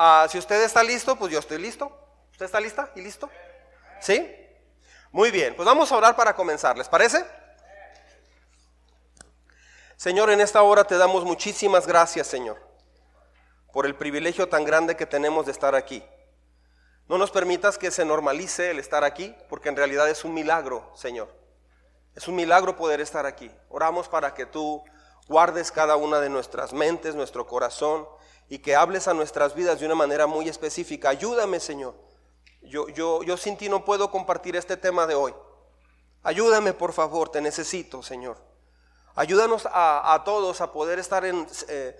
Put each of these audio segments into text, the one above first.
Ah, si usted está listo, pues yo estoy listo. ¿Usted está lista y listo? ¿Sí? Muy bien, pues vamos a orar para comenzar, ¿les parece? Señor, en esta hora te damos muchísimas gracias, Señor, por el privilegio tan grande que tenemos de estar aquí. No nos permitas que se normalice el estar aquí, porque en realidad es un milagro, Señor. Es un milagro poder estar aquí. Oramos para que tú guardes cada una de nuestras mentes, nuestro corazón, y que hables a nuestras vidas de una manera muy específica. Ayúdame, Señor. Yo, yo, yo sin ti no puedo compartir este tema de hoy. Ayúdame, por favor, te necesito, Señor. Ayúdanos a, todos a poder estar en, eh,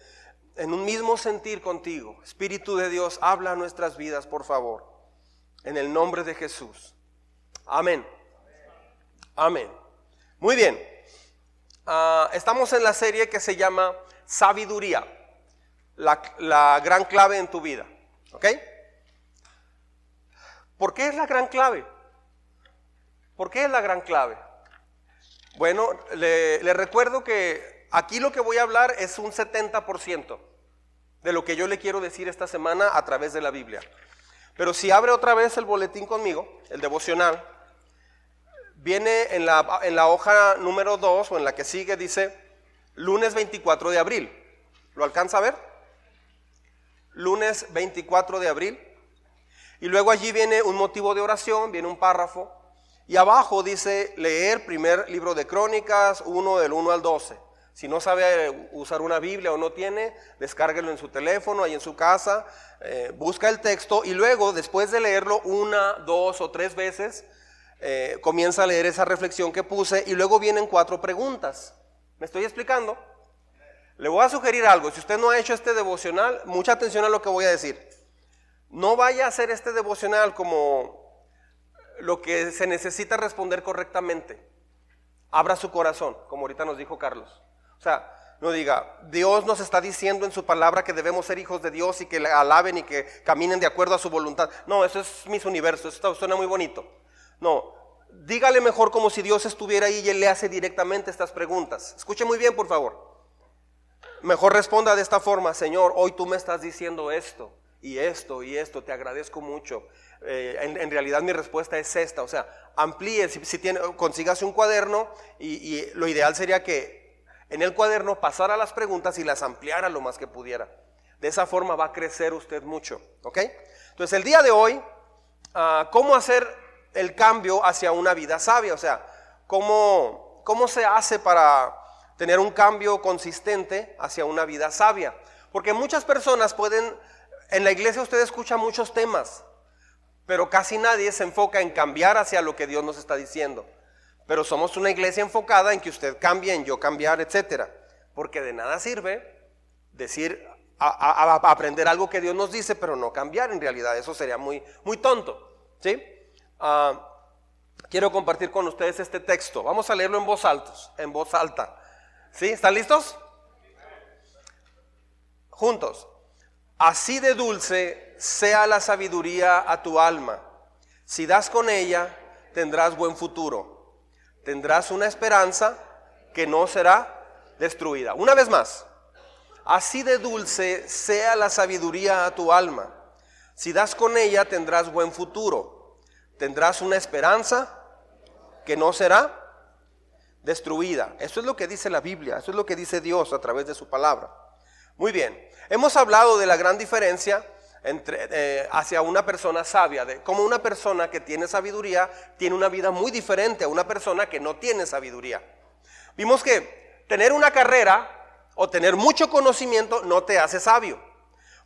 en un mismo sentir contigo. Espíritu de Dios, habla a nuestras vidas, por favor. En el nombre de Jesús. Amén. Amén. Muy bien. Ah, estamos en la serie que se llama Sabiduría, la, gran clave en tu vida. ¿Ok? ¿Por qué es la gran clave? ¿Por qué es la gran clave? Bueno, le, recuerdo que aquí lo que voy a hablar es un 70% de lo que yo le quiero decir esta semana a través de la Biblia. Pero si abre otra vez el boletín conmigo, el devocional, viene en la, en la hoja número 2 o en la que sigue, dice lunes 24 de abril. ¿Lo alcanza a ver? Lunes 24 de abril. Y luego allí viene un motivo de oración, viene un párrafo. Y abajo dice leer primer libro de Crónicas, 1 del 1 al 12. Si no sabe usar una Biblia o no tiene, descárguelo en su teléfono, ahí en su casa, eh, busca el texto y luego, después de leerlo una, dos o tres veces, eh, comienza a leer esa reflexión que puse y luego vienen cuatro preguntas. ¿Me estoy explicando? Le voy a sugerir algo. Si usted no ha hecho este devocional, mucha atención a lo que voy a decir. No vaya a hacer este devocional como lo que se necesita responder correctamente. Abra su corazón, como ahorita nos dijo Carlos. O sea, no diga, Dios nos está diciendo en su palabra que debemos ser hijos de Dios y que le alaben y que caminen de acuerdo a su voluntad. No, eso es mis universos, eso suena muy bonito. No, dígale mejor como si Dios estuviera ahí y Él le hace directamente estas preguntas. Escuche muy bien, por favor. Mejor responda de esta forma, Señor, hoy tú me estás diciendo esto y esto y esto, te agradezco mucho. Eh, en, realidad mi respuesta es esta, o sea, amplíe, si, tiene, consígase un cuaderno y lo ideal sería que en el cuaderno pasara las preguntas y las ampliara lo más que pudiera. De esa forma va a crecer usted mucho. ¿Ok? Entonces el día de hoy, ah, ¿cómo hacer el cambio hacia una vida sabia? O sea, ¿cómo, ¿cómo se hace para tener un cambio consistente hacia una vida sabia? Porque muchas personas pueden, en la iglesia usted escucha muchos temas, pero casi nadie se enfoca en cambiar hacia lo que Dios nos está diciendo. Pero somos una iglesia enfocada en que usted cambie, en yo cambiar, etcétera. Porque de nada sirve decir, aprender algo que Dios nos dice, pero no cambiar en realidad. Eso sería muy, muy tonto. ¿sí? Ah, quiero compartir con ustedes este texto. Vamos a leerlo en voz alta. En voz alta. ¿Sí? ¿Están listos? Juntos. Así de dulce sea la sabiduría a tu alma. Si das con ella, tendrás buen futuro tendrás una esperanza que no será destruida. Una vez más, así de dulce sea la sabiduría a tu alma. Si das con ella tendrás buen futuro. Tendrás una esperanza que no será destruida. Eso es lo que dice la Biblia, eso es lo que dice Dios a través de su palabra. Muy bien, hemos hablado de la gran diferencia entre, eh, hacia una persona sabia, de cómo una persona que tiene sabiduría tiene una vida muy diferente a una persona que no tiene sabiduría. Vimos que tener una carrera o tener mucho conocimiento no te hace sabio.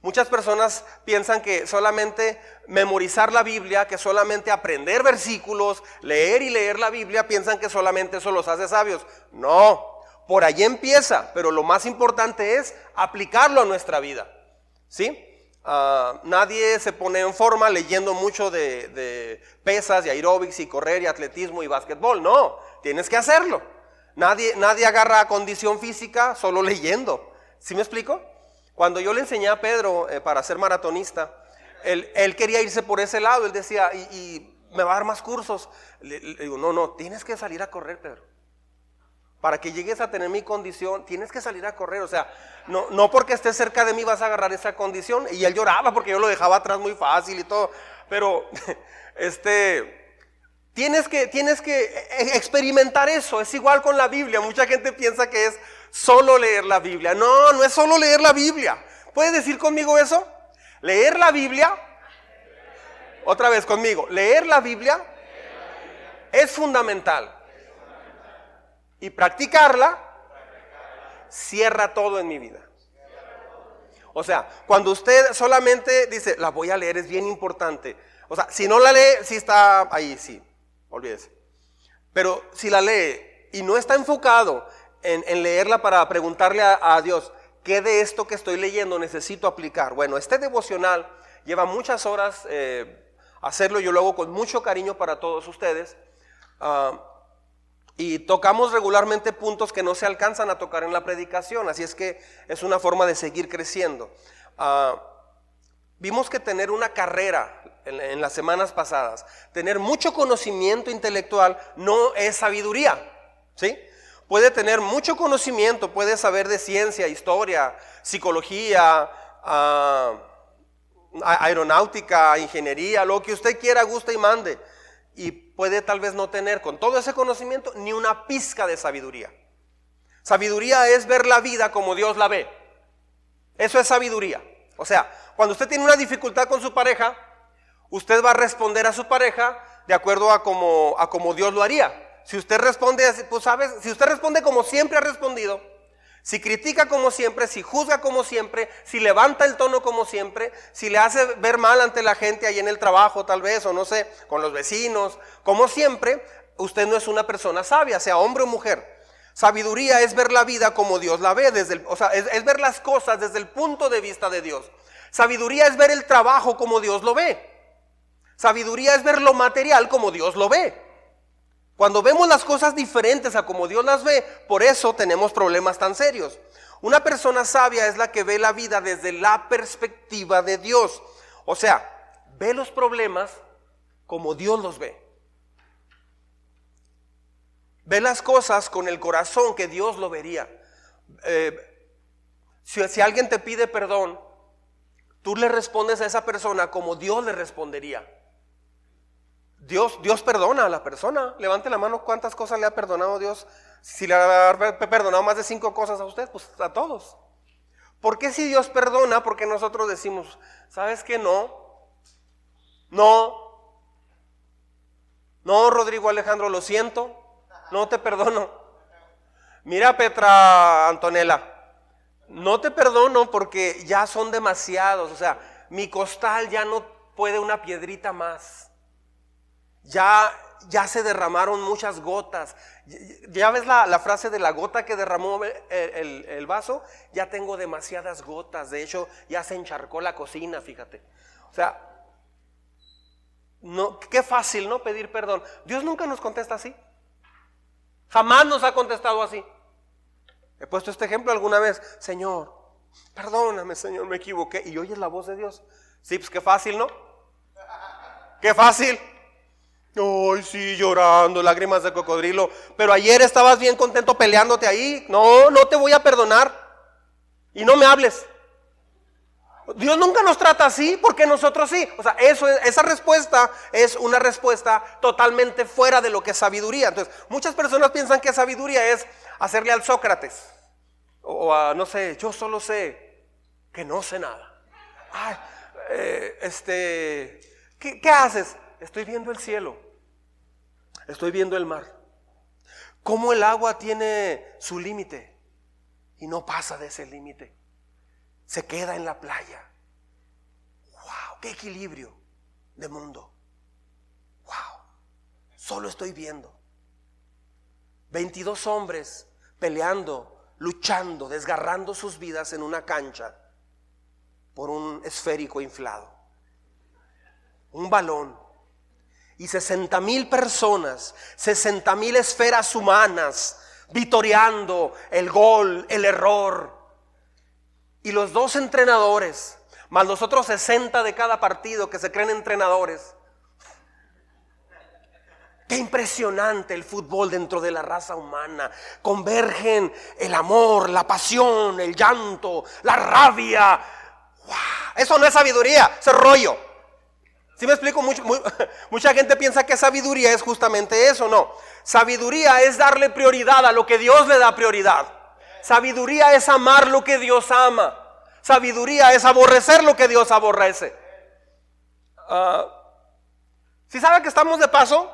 Muchas personas piensan que solamente memorizar la Biblia, que solamente aprender versículos, leer y leer la Biblia, piensan que solamente eso los hace sabios. No, por ahí empieza, pero lo más importante es aplicarlo a nuestra vida. ¿Sí? Ah, nadie se pone en forma leyendo mucho de, pesas y aeróbics y correr y atletismo y básquetbol. No, tienes que hacerlo. Nadie, nadie agarra condición física solo leyendo. ¿Sí me explico? Cuando yo le enseñé a Pedro eh, para ser maratonista, él, quería irse por ese lado. Él decía, y, me va a dar más cursos. Le, digo, no, no, tienes que salir a correr, Pedro. Para que llegues a tener mi condición, tienes que salir a correr. O sea, no, no porque estés cerca de mí vas a agarrar esa condición. Y él lloraba porque yo lo dejaba atrás muy fácil y todo. Pero, este, tienes que, tienes que e, experimentar eso. Es igual con la Biblia. Mucha gente piensa que es solo leer la Biblia. No, no es solo leer la Biblia. ¿Puedes decir conmigo eso? Leer la Biblia. Otra vez conmigo. Leer la Biblia es fundamental y practicarla, cierra todo en mi vida. O sea, cuando usted solamente dice, la voy a leer, es bien importante. O sea, si no la lee, sí está ahí, sí, olvídese. Pero si la lee y no está enfocado en, leerla para preguntarle a, Dios, ¿qué de esto que estoy leyendo necesito aplicar? Bueno, este devocional lleva muchas horas eh, hacerlo, yo lo hago con mucho cariño para todos ustedes. Ah, y tocamos regularmente puntos que no se alcanzan a tocar en la predicación, así es que es una forma de seguir creciendo. Ah, vimos que tener una carrera en, las semanas pasadas, tener mucho conocimiento intelectual no es sabiduría, ¿sí? Puede tener mucho conocimiento, puede saber de ciencia, historia, psicología, ah, aeronáutica, ingeniería, lo que usted quiera, guste y mande y puede tal vez no tener con todo ese conocimiento ni una pizca de sabiduría. Sabiduría es ver la vida como Dios la ve. Eso es sabiduría. O sea, cuando usted tiene una dificultad con su pareja, usted va a responder a su pareja de acuerdo a como, a como Dios lo haría. Si usted responde, pues sabes, si usted responde como siempre ha respondido, si critica como siempre, si juzga como siempre, si levanta el tono como siempre, si le hace ver mal ante la gente ahí en el trabajo tal vez, o no sé, con los vecinos, como siempre, usted no es una persona sabia, sea hombre o mujer. Sabiduría es ver la vida como Dios la ve, desde el, o sea, es, es ver las cosas desde el punto de vista de Dios. Sabiduría es ver el trabajo como Dios lo ve. Sabiduría es ver lo material como Dios lo ve. Cuando vemos las cosas diferentes a como Dios las ve, por eso tenemos problemas tan serios. Una persona sabia es la que ve la vida desde la perspectiva de Dios. O sea, ve los problemas como Dios los ve. Ve las cosas con el corazón que Dios lo vería. Eh, si, si alguien te pide perdón, tú le respondes a esa persona como Dios le respondería. Dios, Dios perdona a la persona. Levante la mano cuántas cosas le ha perdonado Dios. Si le ha perdonado más de cinco cosas a usted, pues a todos. ¿Por qué si Dios perdona? Porque nosotros decimos, ¿sabes qué? No. No. No, Rodrigo Alejandro, lo siento. No te perdono. Mira, Petra Antonella, no te perdono porque ya son demasiados. O sea, mi costal ya no puede una piedrita más. Ya, ya se derramaron muchas gotas. Ya ves la, frase de la gota que derramó el, vaso. Ya tengo demasiadas gotas. De hecho, ya se encharcó la cocina, fíjate. O sea, no, qué fácil, ¿no? Pedir perdón. Dios nunca nos contesta así. Jamás nos ha contestado así. He puesto este ejemplo alguna vez. Señor, perdóname, Señor, me equivoqué. Y oyes la voz de Dios. Sí, pues qué fácil, ¿no? Qué fácil. Ay, sí, llorando, lágrimas de cocodrilo. Pero ayer estabas bien contento peleándote ahí. No, no te voy a perdonar. Y no me hables. Dios nunca nos trata así, porque nosotros sí. O sea, eso, esa respuesta es una respuesta totalmente fuera de lo que es sabiduría. Entonces, muchas personas piensan que sabiduría es hacerle al Sócrates. O a, no sé, yo solo sé que no sé nada. Ay, eh, este, ¿qué, ¿qué haces? Estoy viendo el cielo. Estoy viendo el mar. Cómo el agua tiene su límite y no pasa de ese límite. Se queda en la playa. ¡Wow! ¡Qué equilibrio de mundo! ¡Wow! Solo estoy viendo. 22 hombres peleando, luchando, desgarrando sus vidas en una cancha por un esférico inflado. Un balón y 60 mil personas, 60 mil esferas humanas, vitoreando el gol, el error. Y los dos entrenadores, más los otros 60 de cada partido que se creen entrenadores. Qué impresionante el fútbol dentro de la raza humana. Convergen el amor, la pasión, el llanto, la rabia. Eso no es sabiduría, es rollo. Si me explico? mucha gente piensa que sabiduría es justamente eso. No. Sabiduría es darle prioridad a lo que Dios le da prioridad. Sabiduría es amar lo que Dios ama. Sabiduría es aborrecer lo que Dios aborrece. Ah, ¿Si sabe que estamos de paso?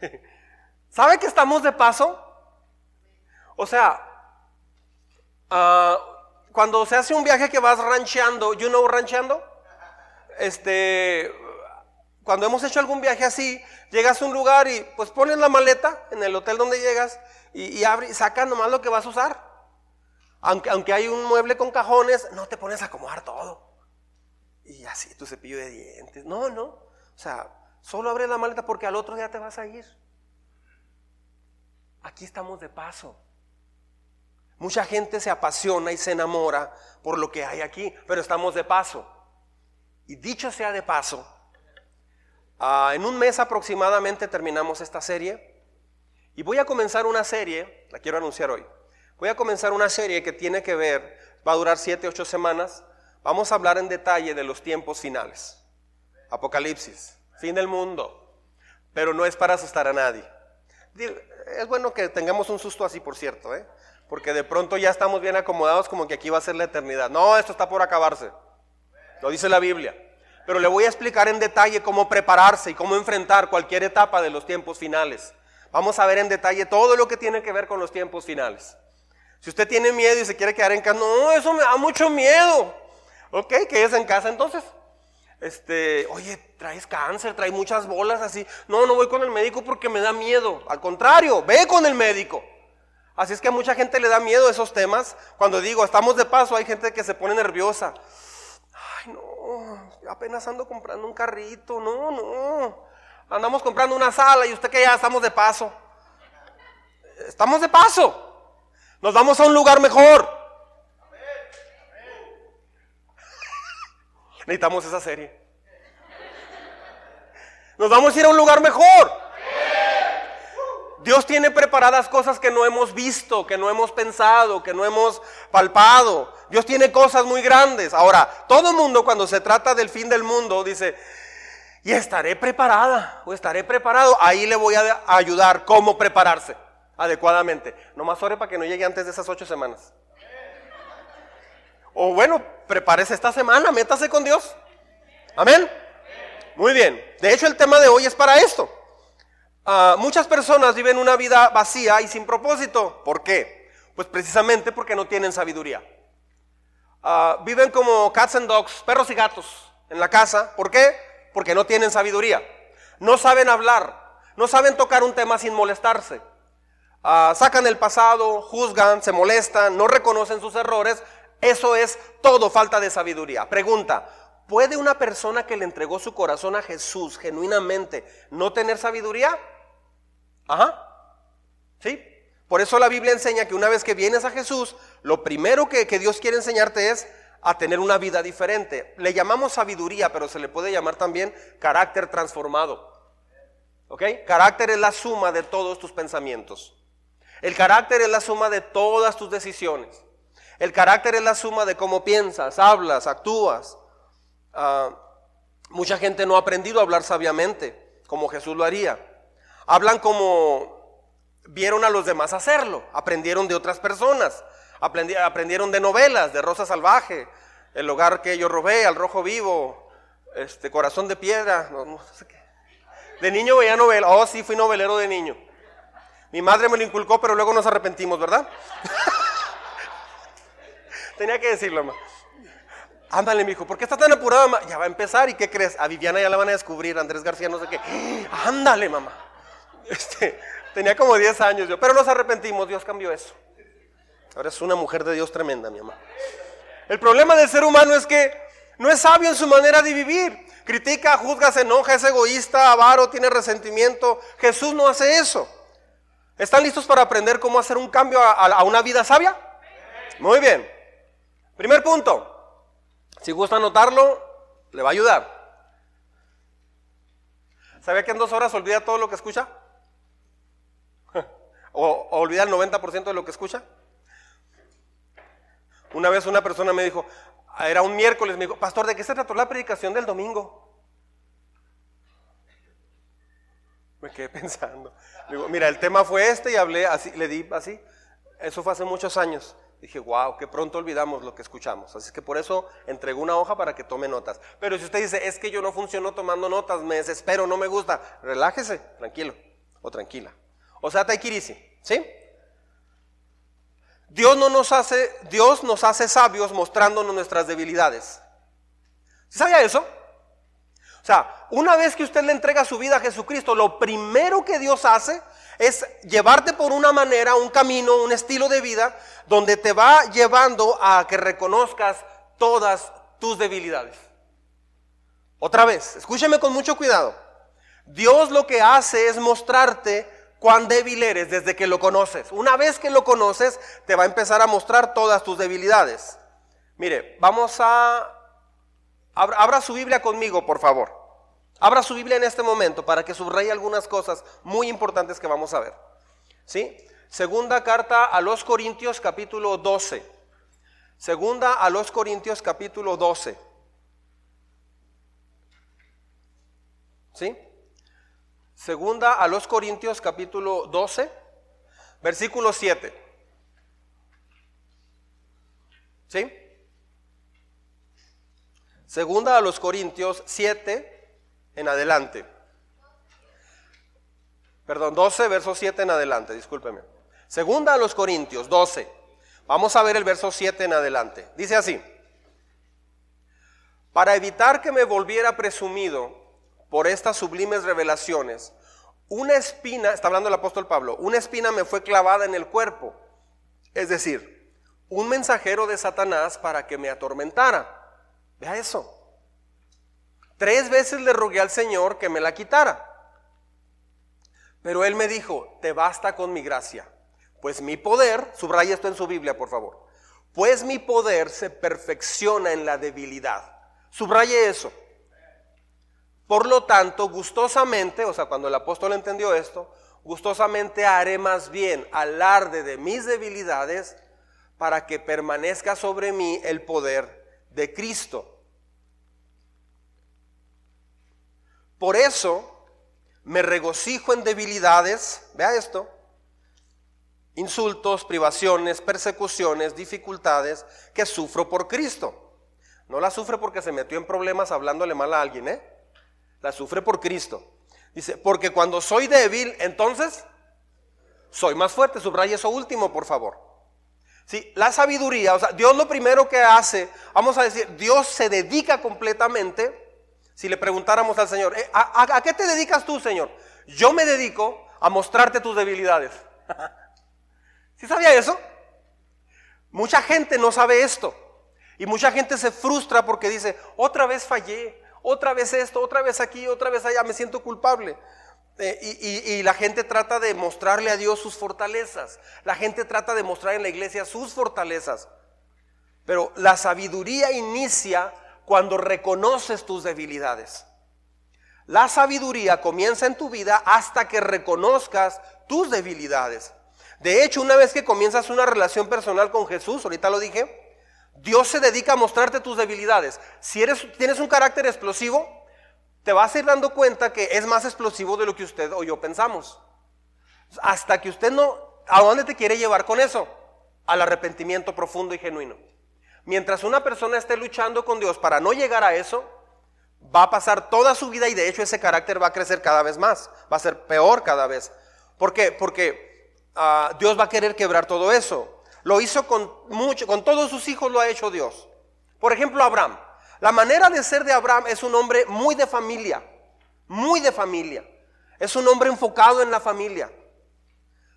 ¿Sabe que estamos de paso? O sea, ah, cuando se hace un viaje que vas rancheando, you know rancheando, este, cuando hemos hecho algún viaje así, llegas a un lugar y pues pones la maleta en el hotel donde llegas y, y sacas nomás lo que vas a usar. Aunque, aunque hay un mueble con cajones, no te pones a acomodar todo. Y así tu cepillo de dientes. No, no. O sea, solo abre la maleta porque al otro día te vas a ir. Aquí estamos de paso. Mucha gente se apasiona y se enamora por lo que hay aquí, pero estamos de paso. Y dicho sea de paso, ah, en un mes aproximadamente terminamos esta serie y voy a comenzar una serie, la quiero anunciar hoy, voy a comenzar una serie que tiene que ver, va a durar 7, 8 semanas, vamos a hablar en detalle de los tiempos finales. Apocalipsis, fin del mundo, pero no es para asustar a nadie. Es bueno que tengamos un susto así, por cierto, ¿eh? porque de pronto ya estamos bien acomodados como que aquí va a ser la eternidad. No, esto está por acabarse. Lo dice la Biblia. Pero le voy a explicar en detalle cómo prepararse y cómo enfrentar cualquier etapa de los tiempos finales. Vamos a ver en detalle todo lo que tiene que ver con los tiempos finales. Si usted tiene miedo y se quiere quedar en casa, no, eso me da mucho miedo. Ok, quédese en casa entonces. Este, oye, traes cáncer, traes muchas bolas así. No, no voy con el médico porque me da miedo. Al contrario, ve con el médico. Así es que a mucha gente le da miedo esos temas. Cuando digo, estamos de paso, hay gente que se pone nerviosa no, apenas ando comprando un carrito, no, no. Andamos comprando una sala y usted que ya estamos de paso. Estamos de paso. Nos vamos a un lugar mejor. Necesitamos esa serie. Nos vamos a ir a un lugar mejor. Dios tiene preparadas cosas que no hemos visto, que no hemos pensado, que no hemos palpado. Dios tiene cosas muy grandes. Ahora, todo mundo cuando se trata del fin del mundo dice, y estaré preparada o estaré preparado. Ahí le voy a ayudar cómo prepararse adecuadamente. No más ore para que no llegue antes de esas ocho semanas. O bueno, prepárese esta semana, métase con Dios. Amén. Muy bien. De hecho, el tema de hoy es para esto. Ah, muchas personas viven una vida vacía y sin propósito. ¿Por qué? Pues precisamente porque no tienen sabiduría. Ah, viven como cats and dogs, perros y gatos en la casa. ¿Por qué? Porque no tienen sabiduría. No saben hablar, no saben tocar un tema sin molestarse. Ah, sacan el pasado, juzgan, se molestan, no reconocen sus errores. Eso es todo falta de sabiduría. Pregunta, ¿puede una persona que le entregó su corazón a Jesús genuinamente no tener sabiduría? Ajá. ¿Sí? Por eso la Biblia enseña que una vez que vienes a Jesús, lo primero que, Dios quiere enseñarte es a tener una vida diferente. Le llamamos sabiduría, pero se le puede llamar también carácter transformado. ¿Ok? Carácter es la suma de todos tus pensamientos. El carácter es la suma de todas tus decisiones. El carácter es la suma de cómo piensas, hablas, actúas. Ah, mucha gente no ha aprendido a hablar sabiamente, como Jesús lo haría. Hablan como vieron a los demás hacerlo, aprendieron de otras personas, aprendieron de novelas, de Rosa Salvaje, El hogar que yo robé, Al Rojo Vivo, este, Corazón de Piedra, no, sé qué. De niño veía novela, oh sí, fui novelero de niño. Mi madre me lo inculcó, pero luego nos arrepentimos, ¿verdad? Tenía que decirlo, mamá. Ándale, mijo, ¿por qué estás tan apurado, mamá? Ya va a empezar, ¿y qué crees? A Viviana ya la van a descubrir, Andrés García, no sé qué. Ándale, mamá. Este, tenía como 10 años yo, pero nos arrepentimos, Dios cambió eso. Ahora es una mujer de Dios tremenda, mi mamá. El problema del ser humano es que no es sabio en su manera de vivir. Critica, juzga, se enoja, es egoísta, avaro, tiene resentimiento. Jesús no hace eso. ¿Están listos para aprender cómo hacer un cambio a, una vida sabia? Muy bien. Primer punto. Si gusta anotarlo, le va a ayudar. ¿Sabía que en dos horas olvida todo lo que escucha? ¿O, olvida el 90% de lo que escucha? Una vez una persona me dijo, era un miércoles, me dijo, pastor, ¿de qué se trató la predicación del domingo? Me quedé pensando. digo, mira, el tema fue este y hablé así, le di así. Eso fue hace muchos años. Dije, wow, que pronto olvidamos lo que escuchamos. Así que por eso entregó una hoja para que tome notas. Pero si usted dice, es que yo no funciono tomando notas, me desespero, no me gusta, relájese, tranquilo o tranquila. O sea, taikirisi, ¿sí? Dios no nos hace, Dios nos hace sabios mostrándonos nuestras debilidades. ¿Sabía eso? O sea, una vez que usted le entrega su vida a Jesucristo, lo primero que Dios hace es llevarte por una manera, un camino, un estilo de vida donde te va llevando a que reconozcas todas tus debilidades. Otra vez, escúcheme con mucho cuidado. Dios lo que hace es mostrarte cuán débil eres desde que lo conoces. Una vez que lo conoces, te va a empezar a mostrar todas tus debilidades. Mire, vamos a... Abra, su Biblia conmigo, por favor. Abra su Biblia en este momento para que subraye algunas cosas muy importantes que vamos a ver. ¿Sí? Segunda carta a los Corintios capítulo 12. Segunda a los Corintios capítulo 12. ¿Sí? Segunda a los Corintios capítulo 12, versículo 7. ¿Sí? Segunda a los Corintios 7 en adelante. Perdón, 12, verso 7 en adelante, discúlpeme. Segunda a los Corintios 12. Vamos a ver el verso 7 en adelante. Dice así. Para evitar que me volviera presumido, por estas sublimes revelaciones, una espina, está hablando el apóstol Pablo, una espina me fue clavada en el cuerpo. Es decir, un mensajero de Satanás para que me atormentara. Vea eso. Tres veces le rogué al Señor que me la quitara. Pero él me dijo, te basta con mi gracia. Pues mi poder, subraya esto en su Biblia, por favor. Pues mi poder se perfecciona en la debilidad. Subraye eso. Por lo tanto, gustosamente, o sea, cuando el apóstol entendió esto, gustosamente haré más bien alarde de mis debilidades para que permanezca sobre mí el poder de Cristo. Por eso me regocijo en debilidades, vea esto, insultos, privaciones, persecuciones, dificultades que sufro por Cristo. No la sufre porque se metió en problemas hablándole mal a alguien, ¿eh? La sufre por Cristo. Dice, porque cuando soy débil, entonces soy más fuerte. Subraya eso último, por favor. Sí, la sabiduría, o sea, Dios lo primero que hace, vamos a decir, Dios se dedica completamente. Si le preguntáramos al Señor, eh, ¿a, qué te dedicas tú, Señor? Yo me dedico a mostrarte tus debilidades. ¿Sí sabía eso? Mucha gente no sabe esto. Y mucha gente se frustra porque dice, otra vez fallé, otra vez esto, otra vez aquí, otra vez allá, me siento culpable. Eh, y, la gente trata de mostrarle a Dios sus fortalezas. La gente trata de mostrar en la iglesia sus fortalezas. Pero la sabiduría inicia cuando reconoces tus debilidades. La sabiduría comienza en tu vida hasta que reconozcas tus debilidades. De hecho, una vez que comienzas una relación personal con Jesús, ahorita lo dije, Dios se dedica a mostrarte tus debilidades. Si eres, tienes un carácter explosivo, te vas a ir dando cuenta que es más explosivo de lo que usted o yo pensamos. Hasta que usted no, ¿a dónde te quiere llevar con eso? Al arrepentimiento profundo y genuino. Mientras una persona esté luchando con Dios para no llegar a eso, va a pasar toda su vida y de hecho ese carácter va a crecer cada vez más, va a ser peor cada vez. ¿Por qué? Porque ah, Dios va a querer quebrar todo eso. Lo hizo con mucho, con todos sus hijos lo ha hecho Dios. Por ejemplo, Abraham. La manera de ser de Abraham es un hombre muy de familia, muy de familia. Es un hombre enfocado en la familia.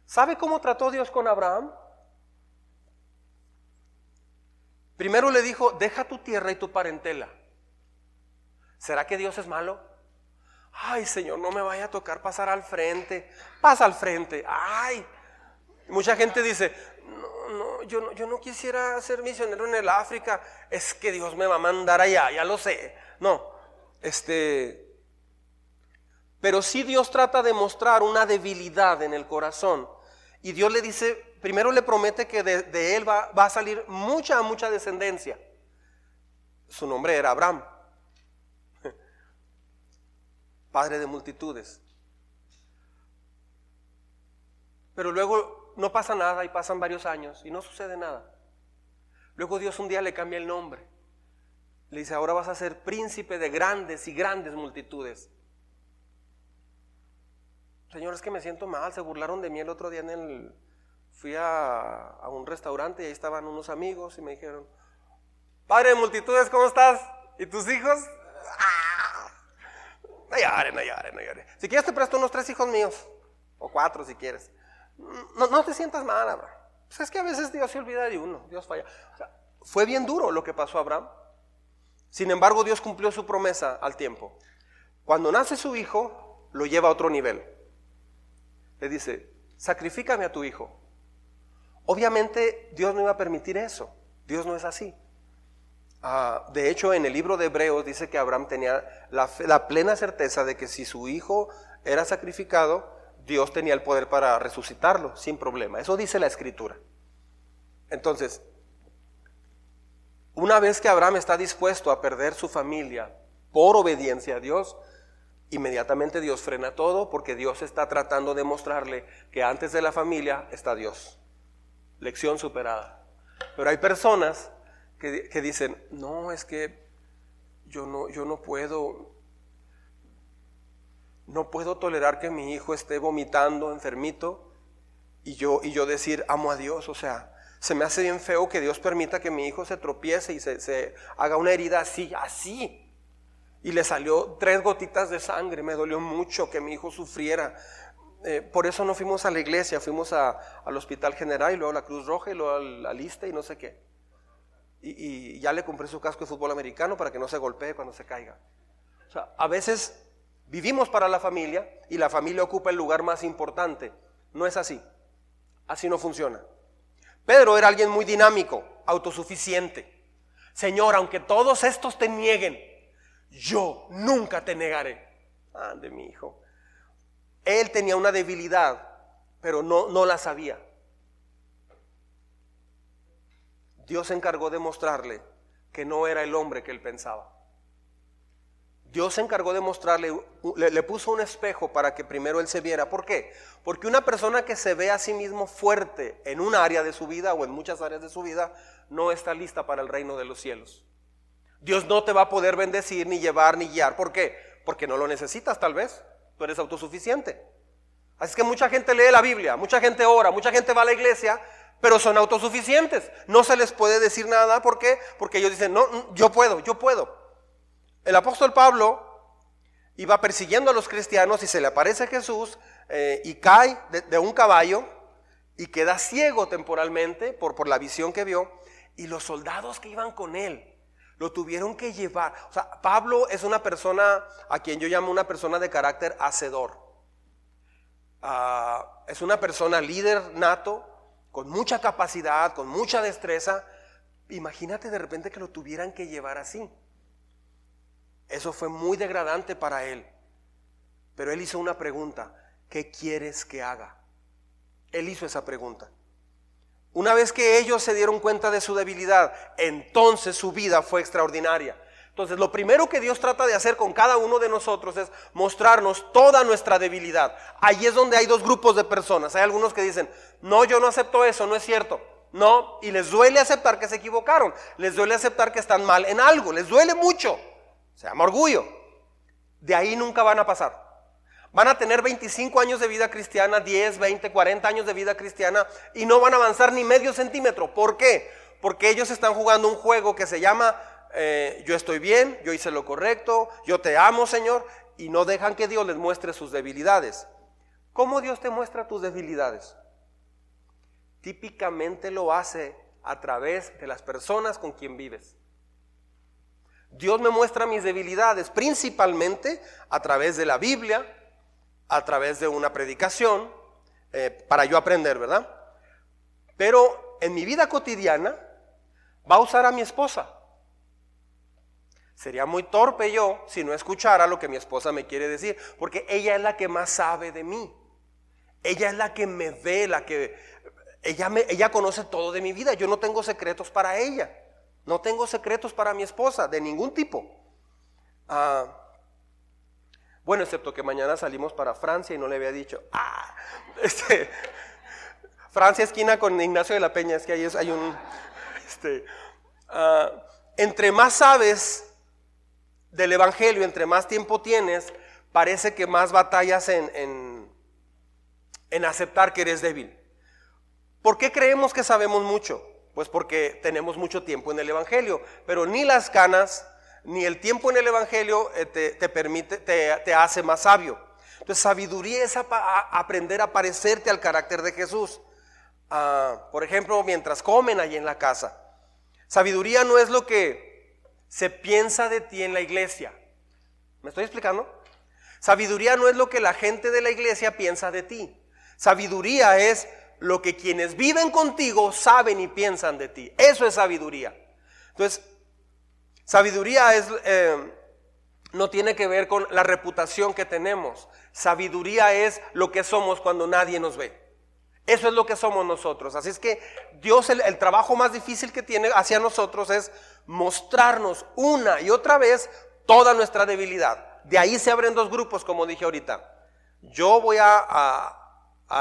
¿Sabe cómo trató Dios con Abraham? Primero le dijo, deja tu tierra y tu parentela. ¿Será que Dios es malo? Ay, Señor, no me vaya a tocar pasar al frente. Pasa al frente. Ay. Mucha gente dice, no, yo no, yo no quisiera ser misionero en el África, es que Dios me va a mandar allá, ya lo sé. No, este, Pero si Dios trata de mostrar una debilidad en el corazón. Y Dios le dice, primero le promete que de, él va a salir mucha, mucha descendencia. Su nombre era Abraham, padre de multitudes. Pero luego no pasa nada y pasan varios años y no sucede nada. Luego Dios un día le cambia el nombre. Le dice, ahora vas a ser príncipe de grandes y grandes multitudes. Señor, es que me siento mal, se burlaron de mí el otro día en el... Fui a, un restaurante y ahí estaban unos amigos y me dijeron, Padre de multitudes, ¿cómo estás? ¿Y tus hijos? ¡Ah! No llores, no llores, no llores. Si quieres te presto unos tres hijos míos, o cuatro si quieres. No, te sientas mal, Abraham. Es que a veces Dios se olvida de uno, Dios falla. fue bien duro lo que pasó a Abraham. Sin embargo, Dios cumplió su promesa al tiempo. Cuando nace su hijo, lo lleva a otro nivel. Le dice, sacrifícame a tu hijo. Obviamente Dios no iba a permitir eso. Dios no es así. Ah, de hecho, en el libro de Hebreos dice que Abraham tenía la plena certeza de que si su hijo era sacrificado, Dios tenía el poder para resucitarlo sin problema. Eso dice la escritura. Entonces, una vez que Abraham está dispuesto a perder su familia por obediencia a Dios, inmediatamente Dios frena todo porque Dios está tratando de mostrarle que antes de la familia está Dios. Lección superada. Pero hay personas que, que dicen, no, es que yo no, yo no puedo, no puedo tolerar que mi hijo esté vomitando, enfermito, y yo, y yo decir, amo a Dios. O sea, se me hace bien feo que Dios permita que mi hijo se tropiece y se, haga una herida así, así. Y le salió tres gotitas de sangre, me dolió mucho que mi hijo sufriera. Eh, por eso no fuimos a la iglesia, fuimos al Hospital General y luego a la Cruz Roja y luego a la lista y no sé qué. Y, y ya le compré su casco de fútbol americano para que no se golpee cuando se caiga. O sea, a veces Vivimos para la familia y la familia ocupa el lugar más importante. No es así. Así no funciona. Pedro era alguien muy dinámico, autosuficiente. Señor, aunque todos estos te nieguen, yo nunca te negaré. Ande, mi hijo. Él tenía una debilidad, pero no, no la sabía. Dios se encargó de mostrarle que no era el hombre que él pensaba. Dios se encargó de mostrarle, le, puso un espejo para que primero él se viera. ¿Por qué? Porque una persona que se ve a sí mismo fuerte en un área de su vida o en muchas áreas de su vida, no está lista para el reino de los cielos. Dios no te va a poder bendecir, ni llevar, ni guiar. ¿Por qué? Porque no lo necesitas tal vez. Tú eres autosuficiente. Así que mucha gente lee la Biblia, mucha gente ora, mucha gente va a la iglesia, pero son autosuficientes. No se les puede decir nada. ¿Por qué? Porque ellos dicen, no, yo puedo, yo puedo. El apóstol Pablo iba persiguiendo a los cristianos y se le aparece Jesús eh, y cae de, un caballo y queda ciego temporalmente por, por la visión que vio. Y los soldados que iban con él lo tuvieron que llevar. O sea, Pablo es una persona a quien yo llamo una persona de carácter hacedor. Ah, es una persona líder nato, con mucha capacidad, con mucha destreza. Imagínate de repente que lo tuvieran que llevar así. Eso fue muy degradante para él. Pero él hizo una pregunta, ¿qué quieres que haga? Él hizo esa pregunta. Una vez que ellos se dieron cuenta de su debilidad, entonces su vida fue extraordinaria. Entonces, lo primero que Dios trata de hacer con cada uno de nosotros es mostrarnos toda nuestra debilidad. Ahí es donde hay dos grupos de personas. Hay algunos que dicen, no, yo no acepto eso, no es cierto. No, y les duele aceptar que se equivocaron, les duele aceptar que están mal en algo, les duele mucho. Se llama orgullo. De ahí nunca van a pasar. Van a tener 25 años de vida cristiana, 10, 20, 40 años de vida cristiana y no van a avanzar ni medio centímetro. ¿Por qué? Porque ellos están jugando un juego que se llama eh, yo estoy bien, yo hice lo correcto, yo te amo Señor y no dejan que Dios les muestre sus debilidades. ¿Cómo Dios te muestra tus debilidades? Típicamente lo hace a través de las personas con quien vives. Dios me muestra mis debilidades principalmente a través de la Biblia, a través de una predicación, eh, para yo aprender, ¿verdad? Pero en mi vida cotidiana va a usar a mi esposa. Sería muy torpe yo si no escuchara lo que mi esposa me quiere decir, porque ella es la que más sabe de mí. Ella es la que me ve, la que ella me, ella conoce todo de mi vida. Yo no tengo secretos para ella. No tengo secretos para mi esposa de ningún tipo. Ah, bueno, excepto que mañana salimos para Francia y no le había dicho. Ah, este, Francia esquina con Ignacio de la Peña, es que ahí hay un... Este, ah, entre más sabes del Evangelio, entre más tiempo tienes, parece que más batallas en, en, aceptar que eres débil. ¿Por qué creemos que sabemos mucho? Pues porque tenemos mucho tiempo en el Evangelio, pero ni las canas, ni el tiempo en el Evangelio eh, te, permite, te, hace más sabio. Entonces, sabiduría es aprender a parecerte al carácter de Jesús. Ah, por ejemplo, mientras comen allí en la casa. Sabiduría no es lo que se piensa de ti en la iglesia. ¿Me estoy explicando? Sabiduría no es lo que la gente de la iglesia piensa de ti. Sabiduría es lo que quienes viven contigo saben y piensan de ti. Eso es sabiduría. Entonces, sabiduría es, eh, no tiene que ver con la reputación que tenemos. Sabiduría es lo que somos cuando nadie nos ve. Eso es lo que somos nosotros. Así es que Dios, el, trabajo más difícil que tiene hacia nosotros es mostrarnos una y otra vez toda nuestra debilidad. De ahí se abren dos grupos, como dije ahorita. Yo voy a,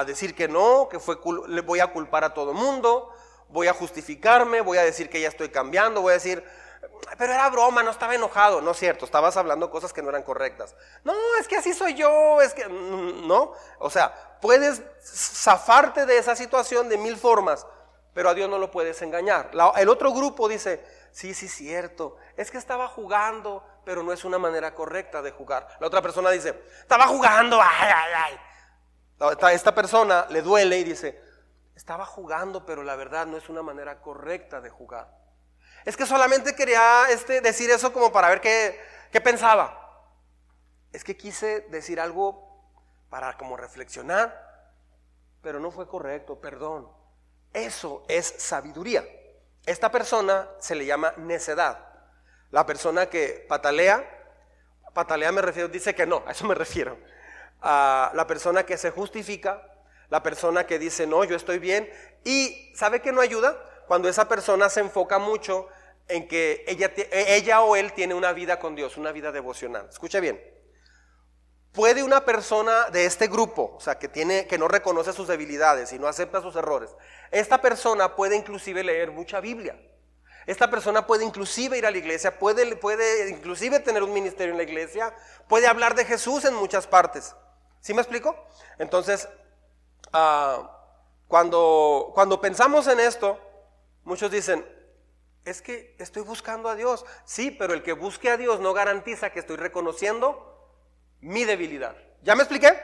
decir que no, que fue, le voy a culpar a todo mundo, voy a justificarme, voy a decir que ya estoy cambiando, voy a decir, pero era broma, no estaba enojado. No es cierto, estabas hablando cosas que no eran correctas. No, es que así soy yo, es que, no. O sea, puedes zafarte de esa situación de mil formas, pero a Dios no lo puedes engañar. el otro grupo dice, sí, sí, cierto, es que estaba jugando, pero no es una manera correcta de jugar. La otra persona dice, estaba jugando, ay, ay, ay. Esta persona le duele y dice, estaba jugando, pero la verdad no es una manera correcta de jugar. Es que solamente quería este, decir eso como para ver qué, qué pensaba. Es que quise decir algo para como reflexionar, pero no fue correcto, perdón. Eso es sabiduría. Esta persona se le llama necedad. La persona que patalea, patalea me refiero, dice que no, a eso me refiero. A la persona que se justifica, la persona que dice no, yo estoy bien. Y ¿sabe que no ayuda? Cuando esa persona se enfoca mucho en que ella, ella o él tiene una vida con Dios, una vida devocional. Escucha bien. ¿Puede una persona de este grupo, o sea, que, tiene, que no reconoce sus debilidades y no acepta sus errores, esta persona puede inclusive leer mucha Biblia? Esta persona puede inclusive ir a la iglesia, puede, puede inclusive tener un ministerio en la iglesia, puede hablar de Jesús en muchas partes. ¿Sí me explico? Entonces, ah, cuando, cuando pensamos en esto, muchos dicen, es que estoy buscando a Dios. Sí, pero el que busque a Dios no garantiza que estoy reconociendo mi debilidad. ¿Ya me expliqué?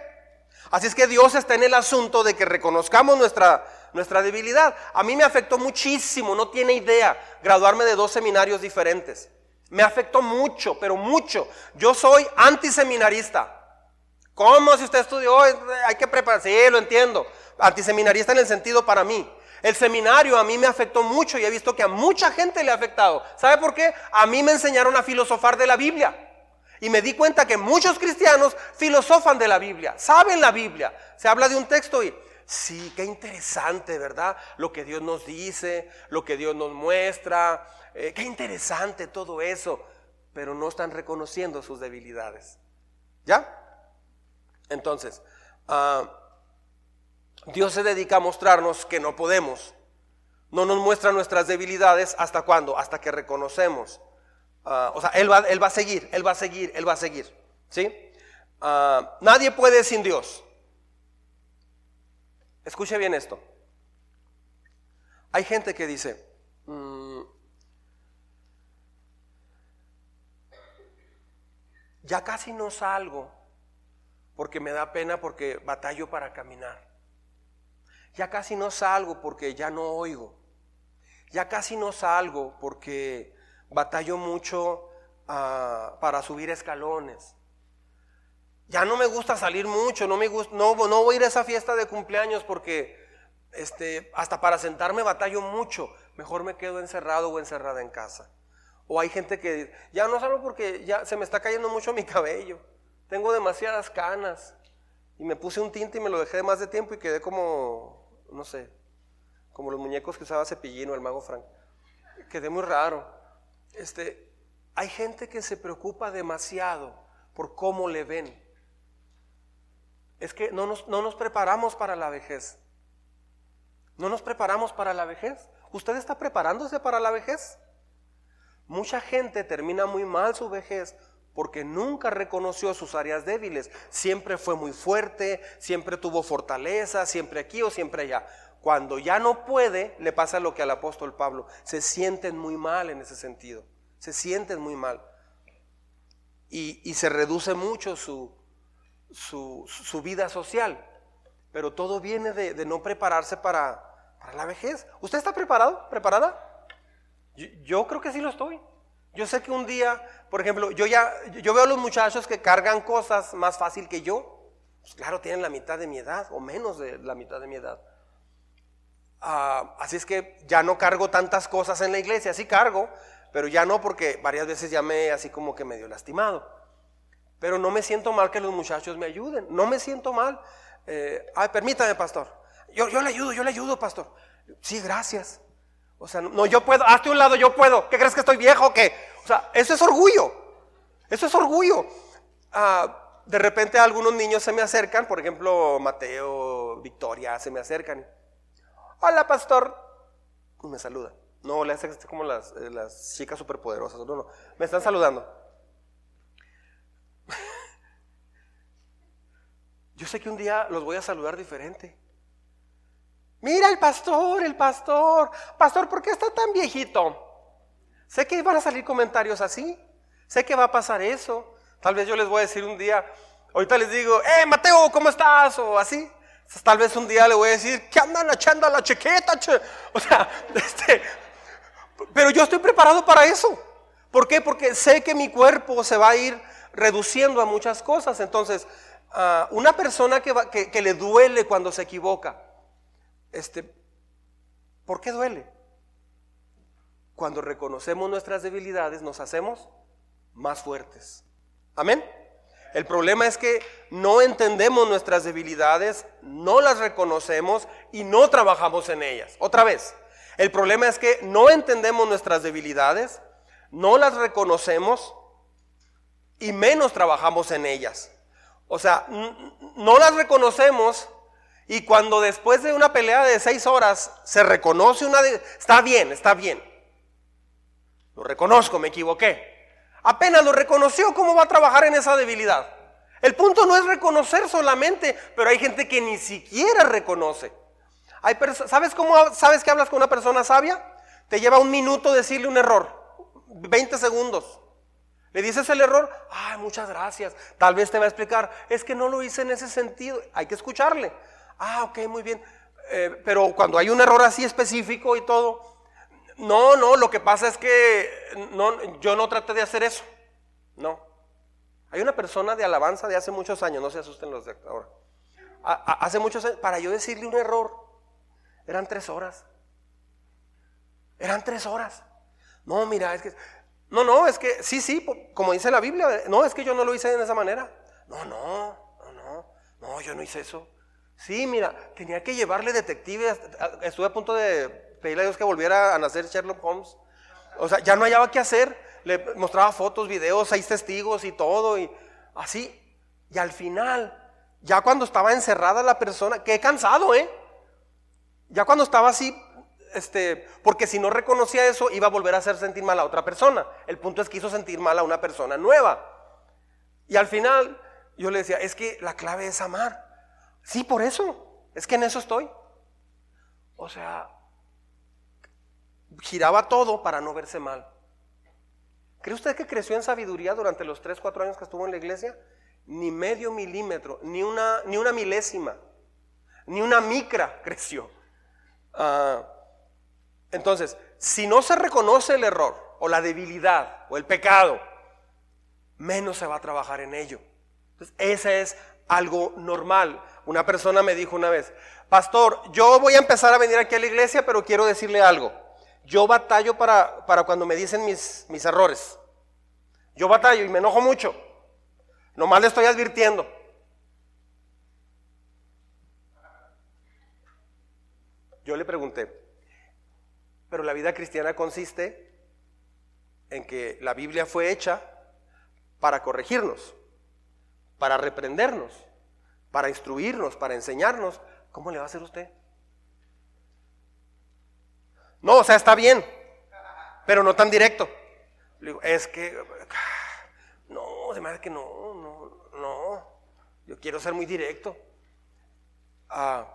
Así es que Dios está en el asunto de que reconozcamos nuestra, nuestra debilidad. A mí me afectó muchísimo, no tiene idea, graduarme de dos seminarios diferentes. Me afectó mucho, pero mucho. Yo soy antiseminarista. ¿Cómo si usted estudió? Hay que prepararse, sí, lo entiendo. Antiseminarista en el sentido para mí. El seminario a mí me afectó mucho y he visto que a mucha gente le ha afectado. ¿Sabe por qué? A mí me enseñaron a filosofar de la Biblia. Y me di cuenta que muchos cristianos filosofan de la Biblia, saben la Biblia. Se habla de un texto y, sí, qué interesante, ¿verdad? Lo que Dios nos dice, lo que Dios nos muestra, eh, qué interesante todo eso, pero no están reconociendo sus debilidades. ¿Ya? Entonces, uh, Dios se dedica a mostrarnos que no podemos. No nos muestra nuestras debilidades hasta cuándo, hasta que reconocemos. Ah, o sea, él va, él va, a seguir, Él va a seguir, Él va a seguir. ¿Sí? Ah, nadie puede sin Dios. Escuche bien esto. Hay gente que dice, mm, ya casi no salgo porque me da pena porque batallo para caminar. Ya casi no salgo porque ya no oigo. Ya casi no salgo porque batallo mucho ah, para subir escalones. Ya no me gusta salir mucho, no, me gusta, no, no voy a ir a esa fiesta de cumpleaños porque este, hasta para sentarme batallo mucho. Mejor me quedo encerrado o encerrada en casa. O hay gente que ya no salgo porque ya se me está cayendo mucho mi cabello. Tengo demasiadas canas. Y me puse un tinte y me lo dejé de más de tiempo y quedé como, no sé, como los muñecos que usaba Cepillín o el mago Frank. Quedé muy raro. Este, hay gente que se preocupa demasiado por cómo le ven. Es que no nos, no nos preparamos para la vejez. No nos preparamos para la vejez. ¿Usted está preparándose para la vejez? Mucha gente termina muy mal su vejez porque nunca reconoció sus áreas débiles. Siempre fue muy fuerte, siempre tuvo fortaleza, siempre aquí o siempre allá. Cuando ya no puede, le pasa lo que al apóstol Pablo. Se sienten muy mal en ese sentido. Se sienten muy mal. Y, se reduce mucho su, vida social. Pero todo viene de, no prepararse para, para, la vejez. ¿Usted está preparado? ¿Preparada? yo creo que sí lo estoy. Yo sé que un día, por ejemplo, yo ya, yo veo a los muchachos que cargan cosas más fácil que yo. Pues claro, tienen la mitad de mi edad o menos de la mitad de mi edad. Ah, así es que ya no cargo tantas cosas en la iglesia, sí cargo, pero ya no porque varias veces ya me así como que medio lastimado. Pero no me siento mal que los muchachos me ayuden, no me siento mal. Eh, ay, permítame, pastor. Yo, yo le ayudo, yo le ayudo, pastor. Sí, gracias. O sea, no, yo puedo, hazte un lado, yo puedo. ¿Qué crees que estoy viejo o qué? O sea, eso es orgullo. Eso es orgullo. Ah, de repente algunos niños se me acercan, por ejemplo, Mateo, Victoria, se me acercan. Hola, pastor. Y me saluda. No, le hace como las, eh, las chicas superpoderosas. No, no. Me están saludando. Yo sé que un día los voy a saludar diferente. Mira el pastor, el pastor. Pastor, ¿por qué está tan viejito? Sé que van a salir comentarios así. Sé que va a pasar eso. Tal vez yo les voy a decir un día, ahorita les digo, eh, Mateo, ¿cómo estás? O así. Tal vez un día le voy a decir, ¿qué andan echando a la chiqueta? O sea, este, pero yo estoy preparado para eso. ¿Por qué? Porque sé que mi cuerpo se va a ir reduciendo a muchas cosas. Entonces, ah, una persona que, que le duele cuando se equivoca, este, ¿Por qué duele? Cuando reconocemos nuestras debilidades nos hacemos más fuertes. Amén. El problema es que no entendemos nuestras debilidades, no las reconocemos y no trabajamos en ellas. Otra vez, el problema es que no entendemos nuestras debilidades, no las reconocemos y menos trabajamos en ellas. O sea, no las reconocemos y cuando después de una pelea de seis horas se reconoce una... De, está bien, está bien. Lo reconozco, me equivoqué. Apenas lo reconoció, ¿cómo va a trabajar en esa debilidad? El punto no es reconocer solamente, pero hay gente que ni siquiera reconoce. Hay ¿Sabes cómo sabes que hablas con una persona sabia? Te lleva un minuto decirle un error, 20 segundos. Le dices el error, ay, muchas gracias. Tal vez te va a explicar, es que no lo hice en ese sentido. Hay que escucharle. Ah, ok, muy bien. Eh, pero cuando hay un error así específico y todo, no, no, lo que pasa es que no, yo no traté de hacer eso. No. Hay una persona de alabanza de hace muchos años, no se asusten los de ahora. hace muchos años, para yo decirle un error, eran tres horas. Eran tres horas. No, mira, es que. No, no, es que sí, sí, como dice la Biblia, no, es que yo no lo hice de esa manera. No, no, no, no, no, yo no hice eso. Sí, mira, tenía que llevarle detective. Estuve a punto de pedirle a Dios que volviera a nacer Sherlock Holmes. O sea, ya no hallaba qué hacer. Le mostraba fotos, videos, seis testigos y todo. Y así. Y al final, ya cuando estaba encerrada la persona, que cansado, ¿eh? Ya cuando estaba así, este, porque si no reconocía eso, iba a volver a hacer sentir mal a otra persona. El punto es que hizo sentir mal a una persona nueva. Y al final, yo le decía, es que la clave es amar. Sí, por eso. Es que en eso estoy. O sea, giraba todo para no verse mal. ¿Cree usted que creció en sabiduría durante los 3, 4 años que estuvo en la iglesia? Ni medio milímetro, ni una, ni una milésima, ni una micra creció. Ah, entonces, si no se reconoce el error o la debilidad o el pecado, menos se va a trabajar en ello. Entonces, ese es algo normal. Una persona me dijo una vez, pastor, yo voy a empezar a venir aquí a la iglesia, pero quiero decirle algo. Yo batallo para, para cuando me dicen mis, mis errores. Yo batallo y me enojo mucho. Nomás le estoy advirtiendo. Yo le pregunté, pero la vida cristiana consiste en que la Biblia fue hecha para corregirnos, para reprendernos, para instruirnos, para enseñarnos. ¿Cómo le va a hacer usted? No, o sea, está bien, pero no tan directo. Le digo, es que, no, se me hace que no, no, no. Yo quiero ser muy directo. Ah,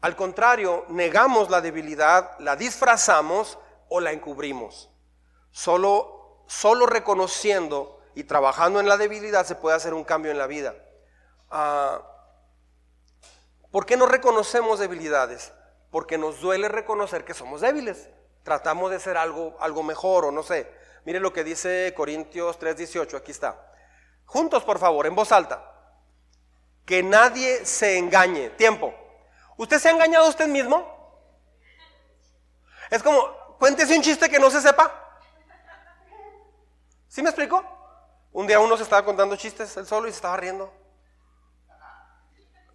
al contrario, negamos la debilidad, la disfrazamos o la encubrimos. Solo, solo reconociendo y trabajando en la debilidad se puede hacer un cambio en la vida. Ah, ¿Por qué no reconocemos debilidades? Porque nos duele reconocer que somos débiles. Tratamos de ser algo, algo mejor o no sé. Mire lo que dice Corintios 3:18, aquí está. Juntos, por favor, en voz alta. Que nadie se engañe. Tiempo. ¿Usted se ha engañado a usted mismo? Es como, cuéntese un chiste que no se sepa. ¿Sí me explico? Un día uno se estaba contando chistes, él solo, y se estaba riendo.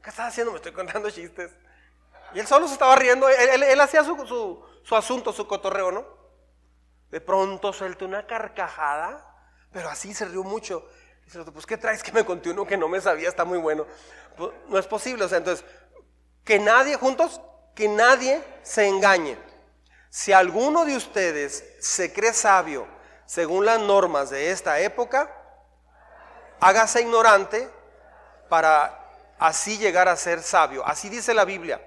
¿Qué estás haciendo? Me estoy contando chistes. Y él solo se estaba riendo, él, hacía su, asunto, su cotorreo, ¿no? De pronto suelta una carcajada, pero así se rió mucho. Dice, pues ¿qué traes que me conté uno que no me sabía? Está muy bueno. Pues, no es posible, o sea, entonces, que nadie, juntos, que nadie se engañe. Si alguno de ustedes se cree sabio, según las normas de esta época, hágase ignorante para así llegar a ser sabio. Así dice la Biblia.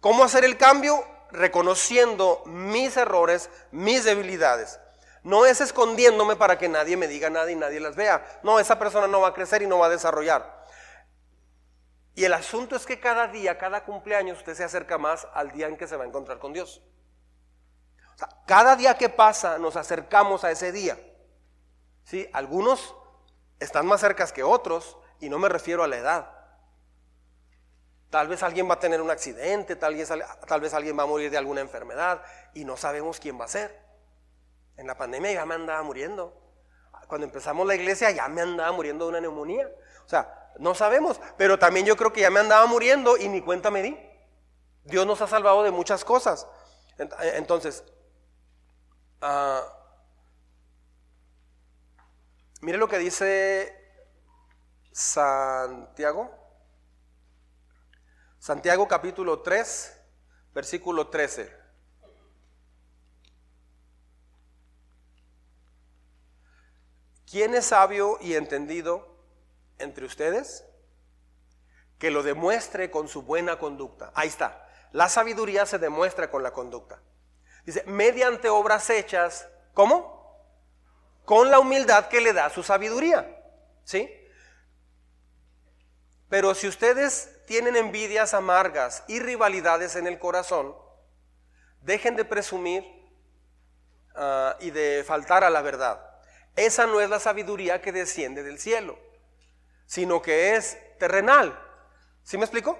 ¿Cómo hacer el cambio? Reconociendo mis errores, mis debilidades. No es escondiéndome para que nadie me diga nada y nadie las vea. No, esa persona no va a crecer y no va a desarrollar. Y el asunto es que cada día, cada cumpleaños, usted se acerca más al día en que se va a encontrar con Dios cada día que pasa nos acercamos a ese día. ¿Sí? Algunos están más cercas que otros y no me refiero a la edad. Tal vez alguien va a tener un accidente, tal vez, tal vez alguien va a morir de alguna enfermedad y no sabemos quién va a ser. En la pandemia ya me andaba muriendo. Cuando empezamos la iglesia ya me andaba muriendo de una neumonía. O sea, no sabemos, pero también yo creo que ya me andaba muriendo y ni cuenta me di. Dios nos ha salvado de muchas cosas. Entonces, Ah, mire lo que dice Santiago. Santiago capítulo 3, versículo 13. ¿Quién es sabio y entendido entre ustedes? Que lo demuestre con su buena conducta. Ahí está. La sabiduría se demuestra con la conducta. Dice, mediante obras hechas, ¿cómo? Con la humildad que le da su sabiduría. ¿Sí? Pero si ustedes tienen envidias amargas y rivalidades en el corazón, dejen de presumir ah, y de faltar a la verdad. Esa no es la sabiduría que desciende del cielo, sino que es terrenal. ¿Sí me explico?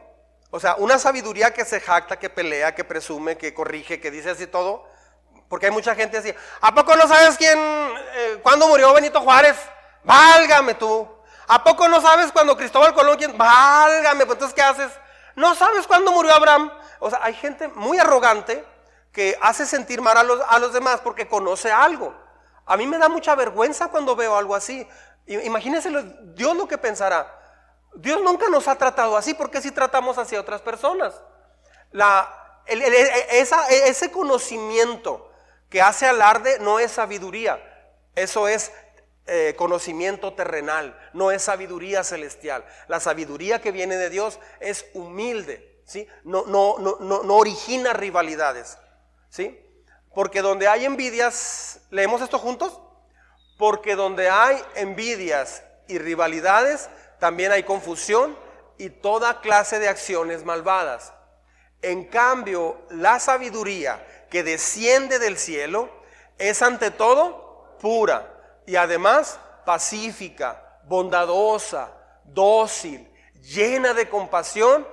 O sea, una sabiduría que se jacta, que pelea, que presume, que corrige, que dice así todo. Porque hay mucha gente así. ¿A poco no sabes quién, eh, cuándo murió Benito Juárez? Válgame tú. ¿A poco no sabes cuando Cristóbal Colón, quién? Válgame, pues entonces ¿qué haces? No sabes cuándo murió Abraham. O sea, hay gente muy arrogante que hace sentir mal a los, a los demás porque conoce algo. A mí me da mucha vergüenza cuando veo algo así. Imagínense Dios lo que pensará. Dios nunca nos ha tratado así, porque si tratamos así a otras personas. La, ese conocimiento que hace alarde no es sabiduría, eso es eh, conocimiento terrenal, no es sabiduría celestial. La sabiduría que viene de Dios es humilde, ¿sí? no, no, no, no, origina rivalidades. ¿sí? Porque donde hay envidias, ¿leemos esto juntos? Porque donde hay envidias y rivalidades, también hay confusión y toda clase de acciones malvadas. En cambio, la sabiduría que desciende del cielo es ante todo pura y además pacífica, bondadosa, dócil, llena de compasión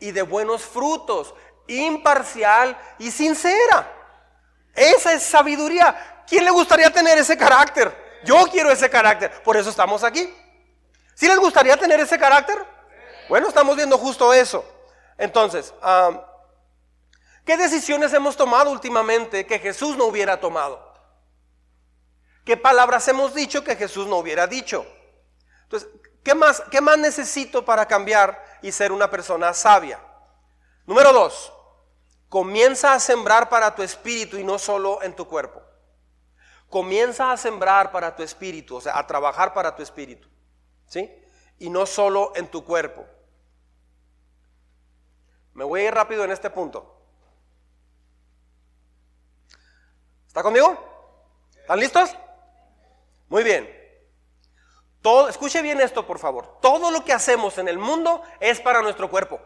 y de buenos frutos, imparcial y sincera. Esa es sabiduría. ¿Quién le gustaría tener ese carácter? Yo quiero ese carácter. Por eso estamos aquí. ¿Sí les gustaría tener ese carácter? Bueno, estamos viendo justo eso. Entonces, ¿qué decisiones hemos tomado últimamente que Jesús no hubiera tomado? ¿Qué palabras hemos dicho que Jesús no hubiera dicho? Entonces, ¿qué más, qué más necesito para cambiar y ser una persona sabia? Número dos, comienza a sembrar para tu espíritu y no solo en tu cuerpo. Comienza a sembrar para tu espíritu, o sea, a trabajar para tu espíritu. ¿Sí? Y no solo en tu cuerpo. Me voy a ir rápido en este punto. ¿Está conmigo? ¿Están listos? Muy bien. Todo, escuche bien esto, por favor. Todo lo que hacemos en el mundo es para nuestro cuerpo.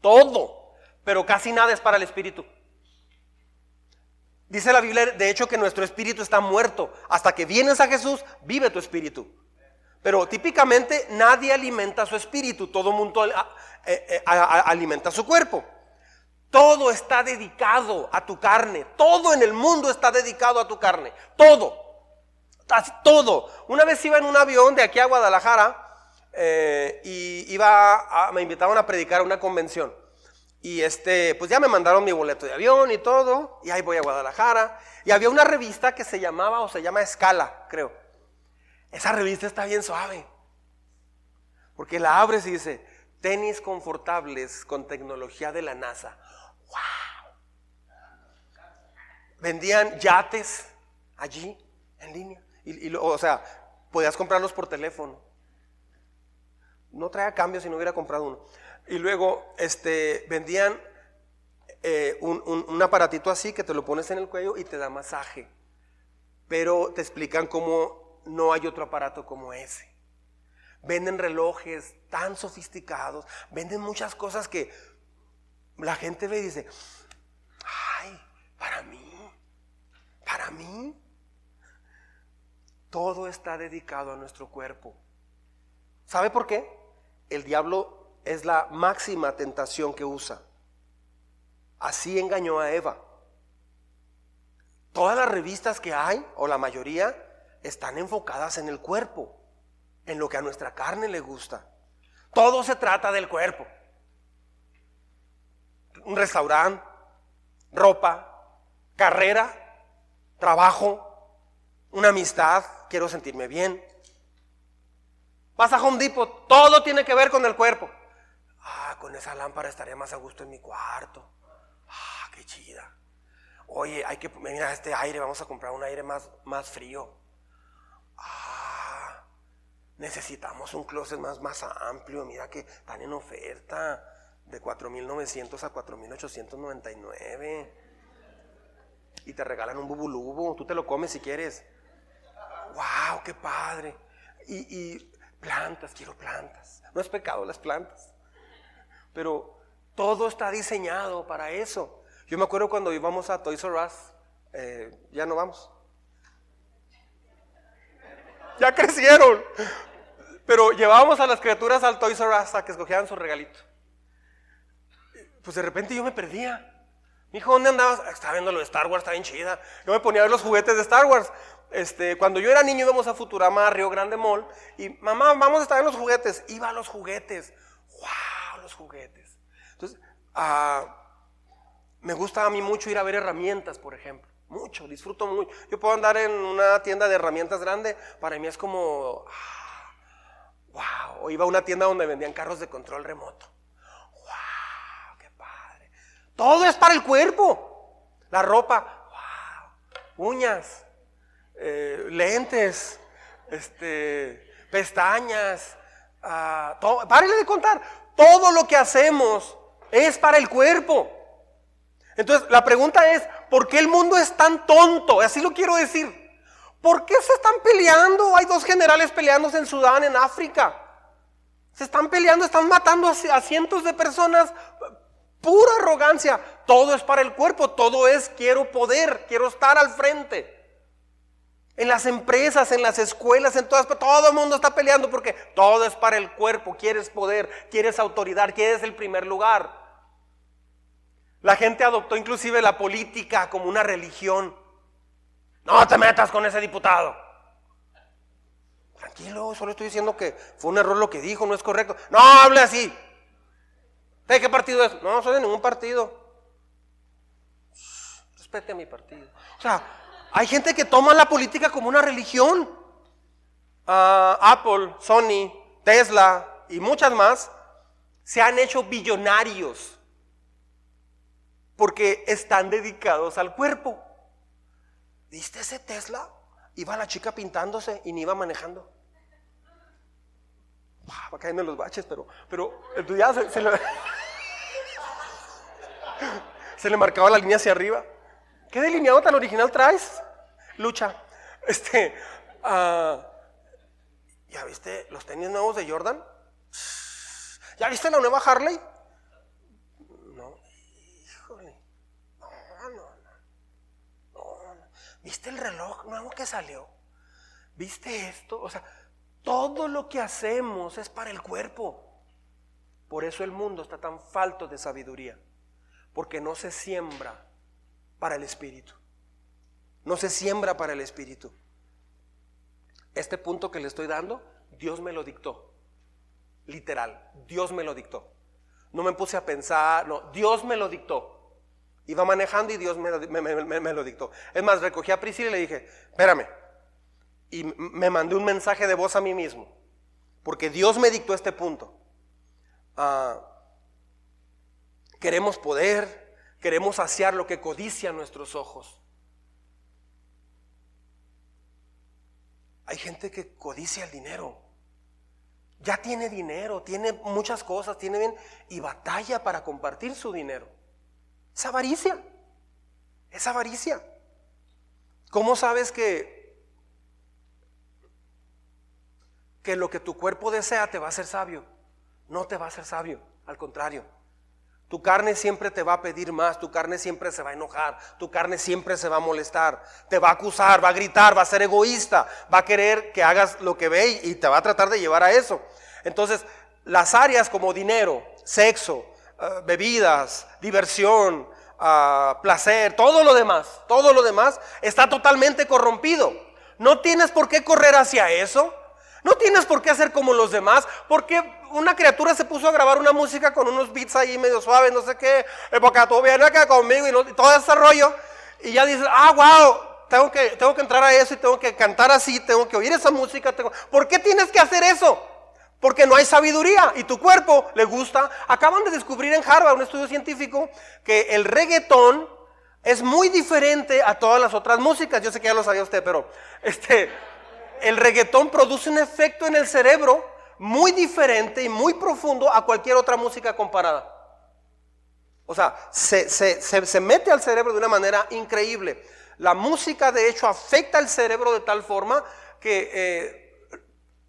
Todo. Pero casi nada es para el espíritu. Dice la Biblia, de hecho, que nuestro espíritu está muerto. Hasta que vienes a Jesús, vive tu espíritu. Pero típicamente nadie alimenta su espíritu. Todo mundo eh, eh, alimenta su cuerpo. Todo está dedicado a tu carne. Todo en el mundo está dedicado a tu carne. Todo todo. Una vez iba en un avión de aquí a Guadalajara eh, y iba me invitaban a predicar a una convención. Y este, pues ya me mandaron mi boleto de avión y todo, y ahí voy a Guadalajara. Y había una revista que se llamaba, o se llama Escala, creo. Esa revista está bien suave. Porque la abres y dice, tenis confortables con tecnología de la NASA. ¡Wow! Vendían yates allí, en línea. O sea, podías comprarlos por teléfono. No traía cambio si no hubiera comprado uno. Y luego este, vendían eh, un, aparatito así que te lo pones en el cuello y te da masaje. Pero te explican cómo no hay otro aparato como ese. Venden relojes tan sofisticados, venden muchas cosas que la gente ve y dice, ay, para mí, para mí. Todo está dedicado a nuestro cuerpo. ¿Sabe por qué? El diablo es la máxima tentación que usa. Así engañó a Eva. Todas las revistas que hay, o la mayoría, están enfocadas en el cuerpo, en lo que a nuestra carne le gusta. Todo se trata del cuerpo. Un restaurante, ropa, carrera, trabajo, una amistad, quiero sentirme bien. Vas a Home Depot, todo tiene que ver con el cuerpo. Ah, con esa lámpara estaría más a gusto en mi cuarto. Ah, qué chida. Oye, hay que, mira este aire, vamos a comprar un aire más, más frío. Ah, necesitamos un closet más, más amplio. Mira que están en oferta de 4.900 a 4.899. Y te regalan un bubulubu, tú te lo comes si quieres wow, qué padre. Y, plantas, quiero plantas. No es pecado las plantas. Pero todo está diseñado para eso. Yo me acuerdo cuando íbamos a Toys R Us, eh, ya no vamos. Ya crecieron. Pero llevábamos a las criaturas al Toys R Us a que escogieran su regalito. Pues de repente yo me perdía. Mi hijo, ¿dónde andabas? Estaba viendo lo de Star Wars, está bien chida. Yo me ponía a ver los juguetes de Star Wars. Este, cuando yo era niño íbamos a Futurama, a Río Grande Mall, y mamá, vamos a estar en los juguetes. Iba a los juguetes. ¡Wow! Los juguetes. Entonces, ah, me gusta a mí mucho ir a ver herramientas, por ejemplo. Mucho, disfruto mucho. Yo puedo andar en una tienda de herramientas grande, para mí es como, wow. Ah, o iba a una tienda donde vendían carros de control remoto. Wow, qué padre. Todo es para el cuerpo. La ropa, wow. Uñas, eh, lentes, este, pestañas, uh, todo, de contar. Todo lo que hacemos es para el cuerpo. Entonces, la pregunta es, ¿por qué el mundo es tan tonto? Así lo quiero decir. ¿Por qué se están peleando? Hay dos generales peleándose en Sudán, en África. Se están peleando, están matando a cientos de personas. Pura arrogancia. Todo es para el cuerpo, todo es quiero poder, quiero estar al frente. En las empresas, en las escuelas, en todas, todo el mundo está peleando porque todo es para el cuerpo. Quieres poder, quieres autoridad, quieres el primer lugar. La gente adoptó inclusive la política como una religión. No te metas con ese diputado. Tranquilo, solo estoy diciendo que fue un error lo que dijo, no es correcto. No hable así. ¿De qué partido es? No, soy de ningún partido. Respete a mi partido. O sea, hay gente que toma la política como una religión. Ah, Apple, Sony, Tesla y muchas más se han hecho billonarios porque están dedicados al cuerpo. ¿Viste ese Tesla? Iba la chica pintándose y ni iba manejando. Va cayendo en los baches, pero, pero ya se, le, se le marcaba la línea hacia arriba. ¿Qué delineado tan original traes? Lucha. Este, uh, ¿ya viste los tenis nuevos de Jordan? ¿Ya viste la nueva Harley? No, híjole. No, no, no. no, ¿Viste el reloj nuevo que salió? ¿Viste esto? O sea, todo lo que hacemos es para el cuerpo. Por eso el mundo está tan falto de sabiduría. Porque no se siembra para el espíritu. No se siembra para el espíritu. Este punto que le estoy dando, Dios me lo dictó. Literal, Dios me lo dictó. No me puse a pensar, no, Dios me lo dictó. Iba manejando y Dios me lo, dictó. Es más, recogí a Priscila y le dije, espérame. Y me mandé un mensaje de voz a mí mismo. Porque Dios me dictó este punto. Ah, queremos poder, queremos saciar lo que codicia nuestros ojos. Hay gente que codicia el dinero. Ya tiene dinero, tiene muchas cosas, tiene bien y batalla para compartir su dinero. Es avaricia. Es avaricia. ¿Cómo sabes que que lo que tu cuerpo desea te va a hacer sabio? No te va a hacer sabio, al contrario. Tu carne siempre te va a pedir más, tu carne siempre se va a enojar, tu carne siempre se va a molestar, te va a acusar, va a gritar, va a ser egoísta, va a querer que hagas lo que ve y te va a tratar de llevar a eso. Entonces, las áreas como dinero, sexo, eh, bebidas, diversión, ah, placer, todo lo demás, todo lo demás está totalmente corrompido. No tienes por qué correr hacia eso. No tienes por qué hacer como los demás, porque una criatura se puso a grabar una música con unos beats ahí medio suaves, no sé qué, porque tú vienes acá conmigo y, todo ese rollo, y ya dices, ah, wow, tengo que, tengo que entrar a eso y tengo que cantar así, tengo que oír esa música. Tengo... ¿Por qué tienes que hacer eso? Porque no hay sabiduría y tu cuerpo le gusta. Acaban de descubrir en Harvard, un estudio científico, que el reggaetón es muy diferente a todas las otras músicas. Yo sé que ya lo sabía usted, pero este el reggaetón produce un efecto en el cerebro muy diferente y muy profundo a cualquier otra música comparada. O sea, se, mete al cerebro de una manera increíble. La música de hecho afecta al cerebro de tal forma que eh,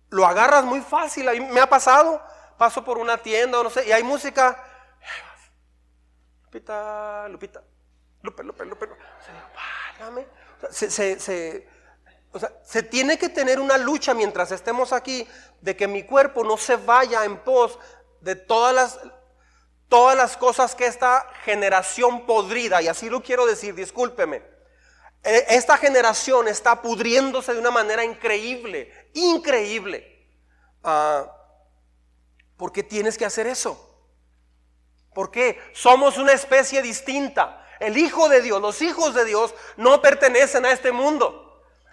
lo agarras muy fácil. Me ha pasado, paso por una tienda o no sé, y hay música. Lupita, Lupita, Lupe, Lupe, Lupe. Se, se, se tiene que tener una lucha mientras estemos aquí de que mi cuerpo no se vaya en pos de todas las, todas las cosas que esta generación podrida, y así lo quiero decir, discúlpeme, e, esta generación está pudriéndose de una manera increíble, increíble. Ah, ¿Por qué tienes que hacer eso? ¿Por qué? Somos una especie distinta. El Hijo de Dios, los hijos de Dios no pertenecen a este mundo.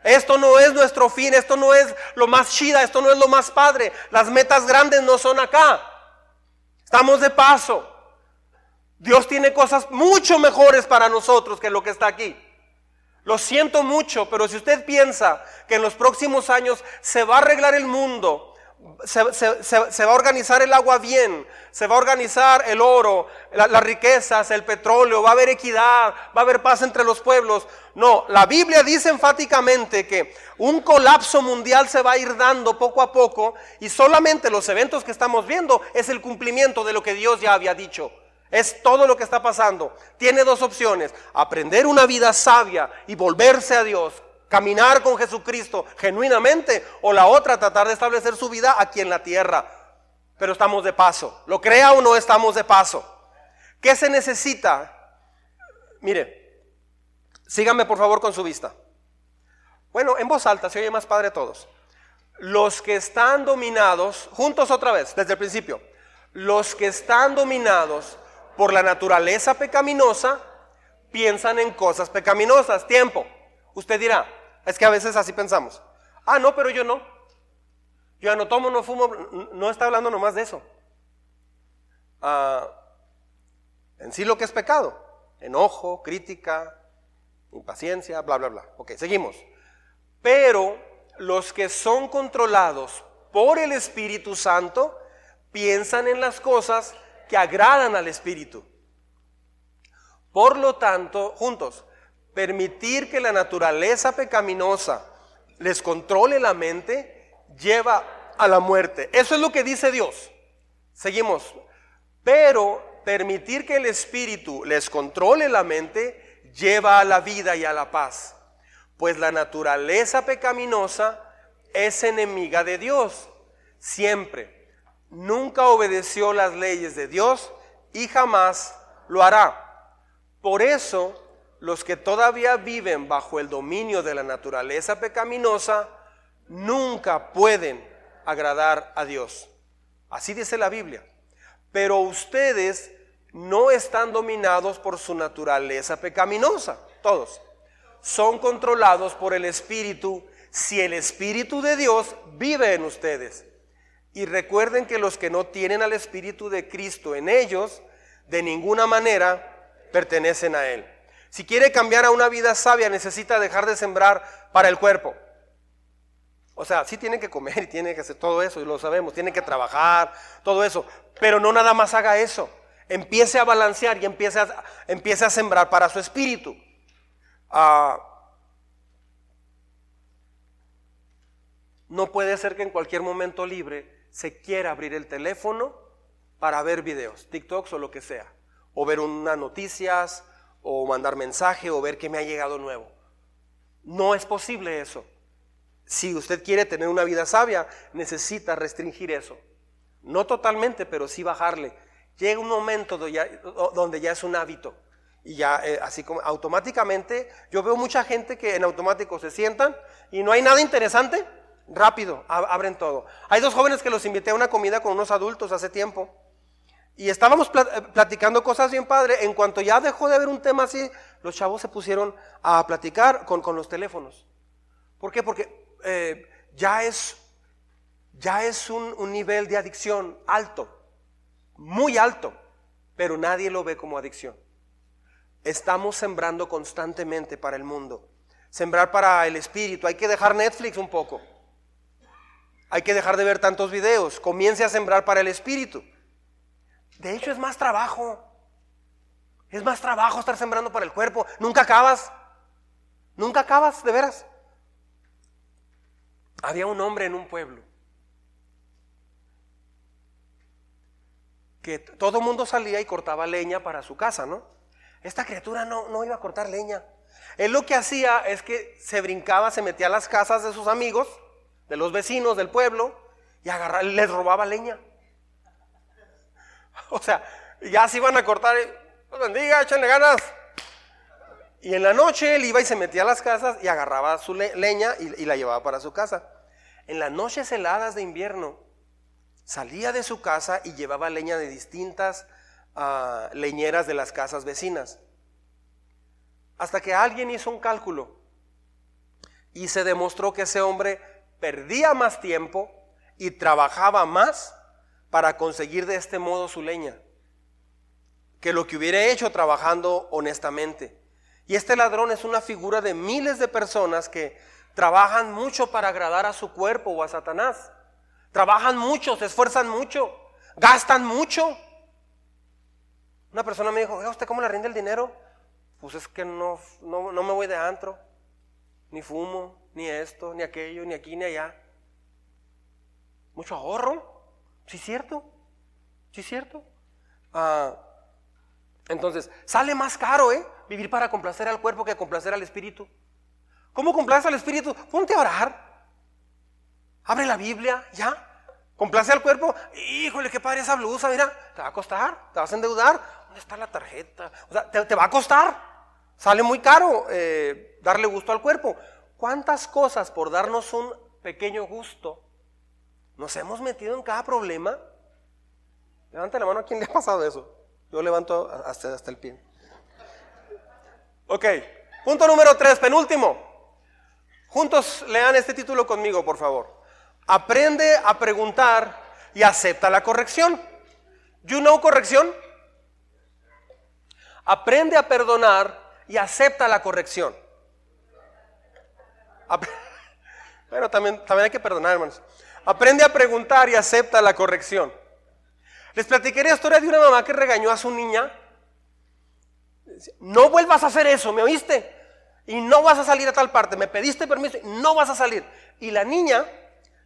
Esto no es nuestro fin, esto no es lo más chida, esto no es lo más padre. Las metas grandes no son acá. Estamos de paso. Dios tiene cosas mucho mejores para nosotros que lo que está aquí. Lo siento mucho, pero si usted piensa que en los próximos años se va a arreglar el mundo, se, va a organizar el agua bien, se va a organizar el oro, las riquezas, el petróleo, va a haber equidad, va a haber paz entre los pueblos. No, la Biblia dice enfáticamente que un colapso mundial se va a ir dando poco a poco y solamente los eventos que estamos viendo es el cumplimiento de lo que Dios ya había dicho. Es todo lo que está pasando. Tiene dos opciones, aprender una vida sabia y volverse a Dios caminar con Jesucristo genuinamente o la otra tratar de establecer su vida aquí en la tierra. Pero estamos de paso. Lo crea o no estamos de paso. ¿Qué se necesita? Mire, síganme por favor con su vista. Bueno, en voz alta, se oye más padre a todos. Los que están dominados, juntos otra vez, desde el principio, los que están dominados por la naturaleza pecaminosa, piensan en cosas pecaminosas. Tiempo. Usted dirá, es que a veces así pensamos. Ah, no, pero yo no. Yo ya no tomo, no fumo, no está hablando nomás de eso. Ah, en sí lo que es pecado. Enojo, crítica, impaciencia, bla, bla, bla. Ok, seguimos. Pero los que son controlados por el Espíritu Santo piensan en las cosas que agradan al Espíritu. Por lo tanto, juntos, permitir que la naturaleza pecaminosa les controle la mente lleva a la muerte. Eso es lo que dice Dios. Seguimos. Pero permitir que el Espíritu les controle la mente lleva a la vida y a la paz. Pues la naturaleza pecaminosa es enemiga de Dios. Siempre. Nunca obedeció las leyes de Dios y jamás lo hará. Por eso, los que todavía viven bajo el dominio de la naturaleza pecaminosa nunca pueden agradar a Dios. Así dice la Biblia. Pero ustedes no están dominados por su naturaleza pecaminosa, todos. Son controlados por el Espíritu si el Espíritu de Dios vive en ustedes. Y recuerden que los que no tienen al Espíritu de Cristo en ellos, de ninguna manera pertenecen a Él. Si quiere cambiar a una vida sabia, necesita dejar de sembrar para el cuerpo. O sea, sí tiene que comer y tiene que hacer todo eso, y lo sabemos, tiene que trabajar, todo eso. Pero no nada más haga eso. Empiece a balancear y empiece a, sembrar para su espíritu. Ah, no puede ser que en cualquier momento libre se quiera abrir el teléfono para ver videos, TikToks o lo que sea o ver unas noticias, o mandar mensaje, o ver qué me ha llegado nuevo. No es posible eso. Si usted quiere tener una vida sabia, necesita restringir eso. No totalmente, pero sí bajarle. Llega un momento donde ya, es un hábito. Y ya, eh, así como automáticamente, yo veo mucha gente que en automático se sientan y no hay nada interesante, rápido, abren todo. Hay dos jóvenes que los invité a una comida con unos adultos hace tiempo. Y estábamos eh, platicando cosas bien padre. En cuanto ya dejó de haber un tema así, los chavos se pusieron a platicar con, los teléfonos. ¿Por qué? Porque eh, ya es, ya es un nivel de adicción alto, muy alto, pero nadie lo ve como adicción. Estamos sembrando constantemente para el mundo. Sembrar para el espíritu. Hay que dejar Netflix un poco. Hay que dejar de ver tantos videos. Comience a sembrar para el espíritu. De hecho, es más trabajo. Es más trabajo estar sembrando para el cuerpo. Nunca acabas. Nunca acabas, de veras. Había un hombre en un pueblo que todo mundo salía y cortaba leña para su casa, ¿no? Esta criatura no, no iba a cortar leña. Él lo que hacía es que se brincaba, se metía a las casas de sus amigos, de los vecinos del pueblo, y agarraba, les robaba leña. O sea, ya se iban a cortar, pues bendiga, échenle ganas. Y en la noche él iba y se metía a las casas y agarraba su leña y, la llevaba para su casa. En las noches heladas de invierno salía de su casa y llevaba leña de distintas ah, leñeras de las casas vecinas. Hasta que alguien hizo un cálculo y se demostró que ese hombre perdía más tiempo y trabajaba más para conseguir de este modo su leña, que lo que hubiera hecho trabajando honestamente. Y este ladrón es una figura de miles de personas que trabajan mucho para agradar a su cuerpo o a Satanás. Trabajan mucho, se esfuerzan mucho, gastan mucho. Una persona me dijo, ¿usted cómo le rinde el dinero? Pues es que no, no, no me voy de antro, ni fumo, ni esto, ni aquello, ni aquí, ni allá. Mucho ahorro. ¿Sí es cierto? ¿Sí es cierto? Ah, entonces, sale más caro, ¿eh? Vivir para complacer al cuerpo que complacer al espíritu. ¿Cómo complaces al espíritu? Ponte a orar. Abre la Biblia, ya. Complace al cuerpo. Híjole, qué padre esa blusa, mira. Te va a costar, te vas a endeudar. ¿Dónde está la tarjeta? O sea, te, va a costar. Sale muy caro eh, darle gusto al cuerpo. ¿Cuántas cosas por darnos un pequeño gusto nos hemos metido en cada problema? Levante la mano a quien le ha pasado eso. Yo levanto hasta, hasta el pie. Ok, punto número tres, penúltimo. Juntos lean este título conmigo, por favor. Aprende a preguntar y acepta la corrección. You know corrección? Aprende a perdonar y acepta la corrección. bueno, también, también hay que perdonar, hermanos. Aprende a preguntar y acepta la corrección. Les platiqué la historia de una mamá que regañó a su niña. No vuelvas a hacer eso, ¿me oíste? Y no vas a salir a tal parte. Me pediste permiso y no vas a salir. Y la niña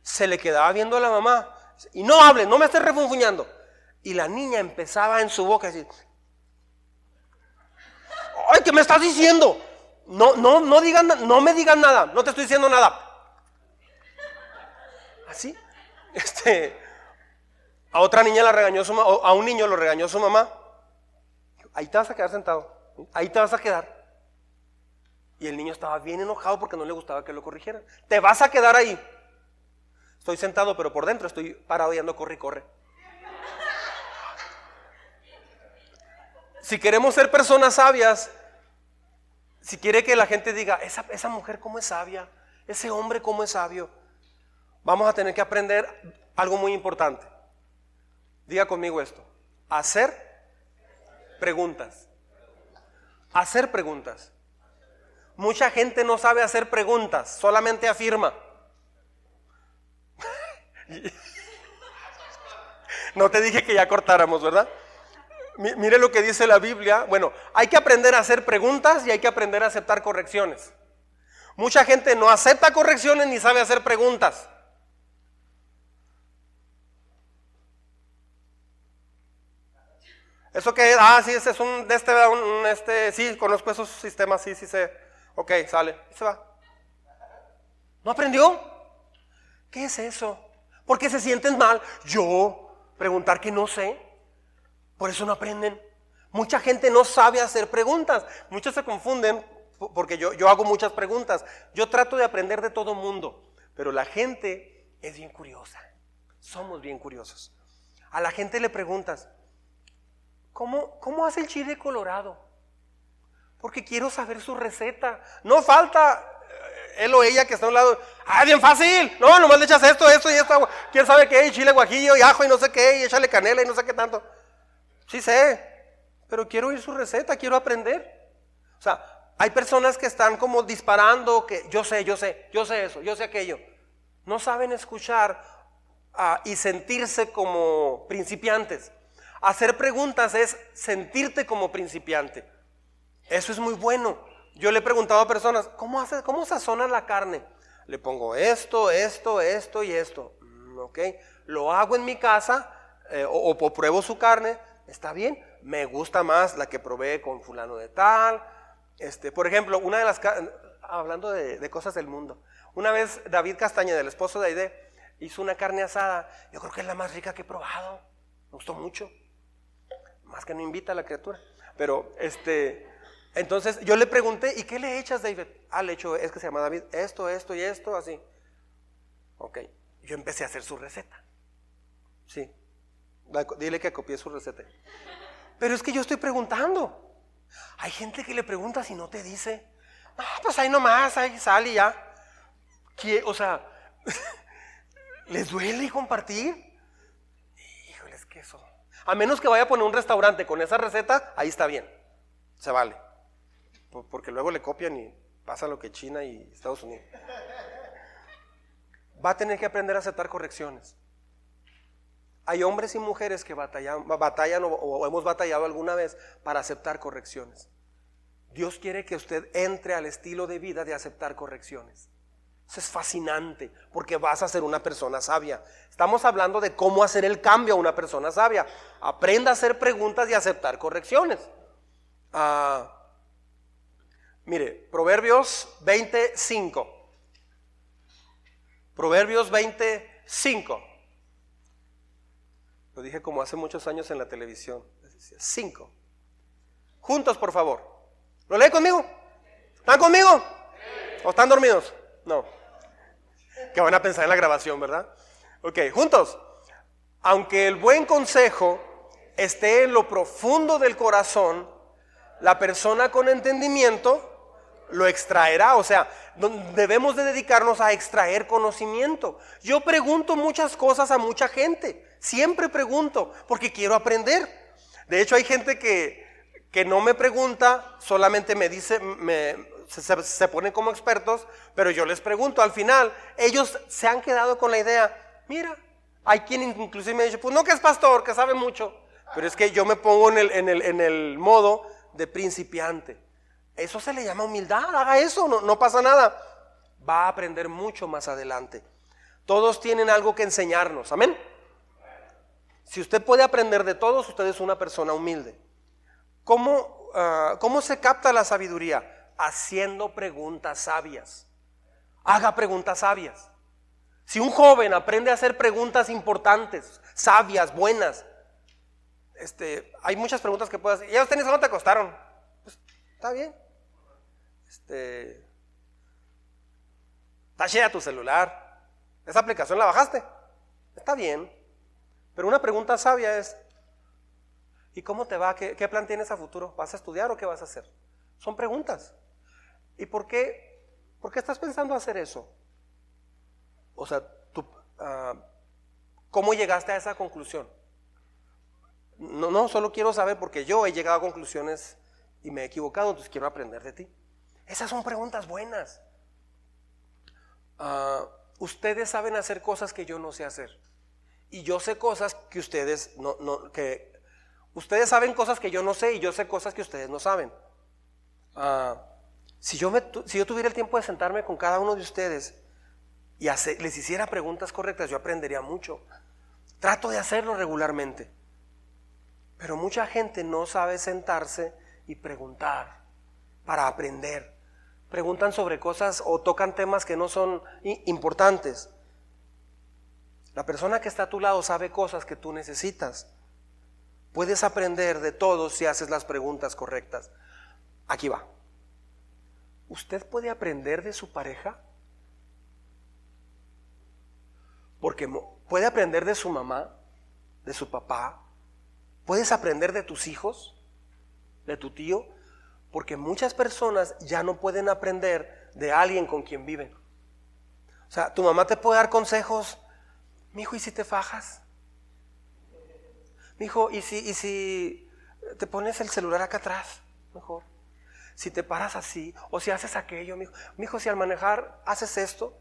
se le quedaba viendo a la mamá. Y no hable, no me estés refunfuñando. Y la niña empezaba en su boca a decir, ay, ¿qué me estás diciendo? No, no, no digan, no me digan nada, no te estoy diciendo nada. Así, este, a otra niña la regañó su mamá, a un niño lo regañó su mamá. Ahí te vas a quedar sentado, ahí te vas a quedar. Y el niño estaba bien enojado porque no le gustaba que lo corrigieran. Te vas a quedar ahí. Estoy sentado, pero por dentro estoy parado y ando corre y corre. Si queremos ser personas sabias, si quiere que la gente diga, esa, esa mujer cómo es sabia, ese hombre cómo es sabio, vamos a tener que aprender algo muy importante. Diga conmigo esto, hacer preguntas. Hacer preguntas. Mucha gente no sabe hacer preguntas, solamente afirma. No te dije que ya cortáramos, ¿verdad? Mire lo que dice la Biblia. Bueno, hay que aprender a hacer preguntas y hay que aprender a aceptar correcciones. Mucha gente no acepta correcciones ni sabe hacer preguntas. ¿Eso qué es? Ah, sí, ese es un, este, un, este, sí, conozco esos sistemas, sí, sí sé. Ok, sale, se va. ¿No aprendió? ¿Qué es eso? ¿Por qué se sienten mal? Yo, preguntar que no sé. Por eso no aprenden. Mucha gente no sabe hacer preguntas. Muchos se confunden porque yo, yo hago muchas preguntas. Yo trato de aprender de todo mundo, pero la gente es bien curiosa. Somos bien curiosos. A la gente le preguntas, ¿cómo, cómo hace el chile colorado? Porque quiero saber su receta. No falta él o ella que está a un lado. Ah, bien fácil. No, nomás le echas esto, esto y esto. ¿Quién sabe qué? chile guajillo y ajo y no sé qué. Y échale canela y no sé qué tanto. Sí sé, pero quiero oír su receta, quiero aprender. O sea, hay personas que están como disparando, que yo sé, yo sé, yo sé eso, yo sé aquello. No saben escuchar ah, y sentirse como principiantes. Hacer preguntas es sentirte como principiante. Eso es muy bueno. Yo le he preguntado a personas, ¿cómo, hace, cómo sazona la carne? Le pongo esto, esto, esto y esto. Mm, ok, lo hago en mi casa eh, o, pruebo su carne. Está bien, me gusta más la que probé con fulano de tal. Este, por ejemplo, una de las, hablando de, cosas del mundo, una vez David Castañeda, el esposo de Aide, hizo una carne asada, yo creo que es la más rica que he probado, me gustó mucho, más que no invita a la criatura, pero este, entonces yo le pregunté, ¿y qué le echas David? Ah, le echo, es que se llama David, esto, esto y esto, así. Ok, yo empecé a hacer su receta, sí, Dile que copié su receta. Pero es que yo estoy preguntando. Hay gente que le pregunta si no te dice. No, pues ahí nomás, ahí sale ya. O sea, ¿les duele compartir? Híjoles, que eso. A menos que vaya a poner un restaurante con esa receta, ahí está bien. Se vale. Porque luego le copian y pasa lo que China y Estados Unidos. Va a tener que aprender a aceptar correcciones. Hay hombres y mujeres que batallan, batallan o, hemos batallado alguna vez para aceptar correcciones. Dios quiere que usted entre al estilo de vida de aceptar correcciones. Eso es fascinante porque vas a ser una persona sabia. Estamos hablando de cómo hacer el cambio a una persona sabia. Aprenda a hacer preguntas y aceptar correcciones. Ah, mire, Proverbios 25. Proverbios 25. Lo dije como hace muchos años en la televisión. Cinco. Juntos, por favor. ¿Lo lee conmigo? ¿Están conmigo? ¿O están dormidos? No. Que van a pensar en la grabación, ¿verdad? Ok, juntos. Aunque el buen consejo esté en lo profundo del corazón, la persona con entendimiento lo extraerá. O sea, debemos de dedicarnos a extraer conocimiento. Yo pregunto muchas cosas a mucha gente. Siempre pregunto porque quiero aprender. De hecho, hay gente que, que no me pregunta, solamente me dice, se, se, ponen como expertos, pero yo les pregunto. Al final, ellos se han quedado con la idea, mira, hay quien inclusive me dice, pues no que es pastor, que sabe mucho, pero es que yo me pongo en el, en el, en el modo de principiante. Eso se le llama humildad, haga eso, no, no pasa nada. Va a aprender mucho más adelante. Todos tienen algo que enseñarnos, amén. Si usted puede aprender de todos, usted es una persona humilde. ¿Cómo, ah, ¿Cómo se capta la sabiduría? Haciendo preguntas sabias. Haga preguntas sabias. Si un joven aprende a hacer preguntas importantes, sabias, buenas, este, hay muchas preguntas que puede hacer. ¿Ya ustedes cómo te acostaron? Pues, está bien. Este, está tu celular. ¿Esa aplicación la bajaste? Está bien. Pero una pregunta sabia es, ¿y cómo te va? ¿Qué, plan tienes a futuro? ¿Vas a estudiar o qué vas a hacer? Son preguntas. ¿Y por qué, por qué estás pensando hacer eso? O sea, tú, ah, ¿cómo llegaste a esa conclusión? No, no, solo quiero saber porque yo he llegado a conclusiones y me he equivocado, entonces quiero aprender de ti. Esas son preguntas buenas. Ah, ustedes saben hacer cosas que yo no sé hacer. Y yo sé cosas que ustedes no, que ustedes saben cosas que yo no sé y yo sé cosas que ustedes no saben. Ah, si, yo si yo tuviera el tiempo de sentarme con cada uno de ustedes y les hiciera preguntas correctas, yo aprendería mucho. Trato de hacerlo regularmente. Pero mucha gente no sabe sentarse y preguntar para aprender preguntan sobre cosas o tocan temas que no son importantes. La persona que está a tu lado sabe cosas que tú necesitas. Puedes aprender de todo si haces las preguntas correctas. Aquí va. ¿Usted puede aprender de su pareja? Porque puede aprender de su mamá, de su papá. Puedes aprender de tus hijos, de tu tío. Porque muchas personas ya no pueden aprender de alguien con quien viven. O sea, tu mamá te puede dar consejos. Mi hijo, ¿y si te fajas? Mi hijo, ¿y si, ¿y si te pones el celular acá atrás? Mejor. Si te paras así, o si haces aquello, mi hijo. Mi hijo, si al manejar haces esto.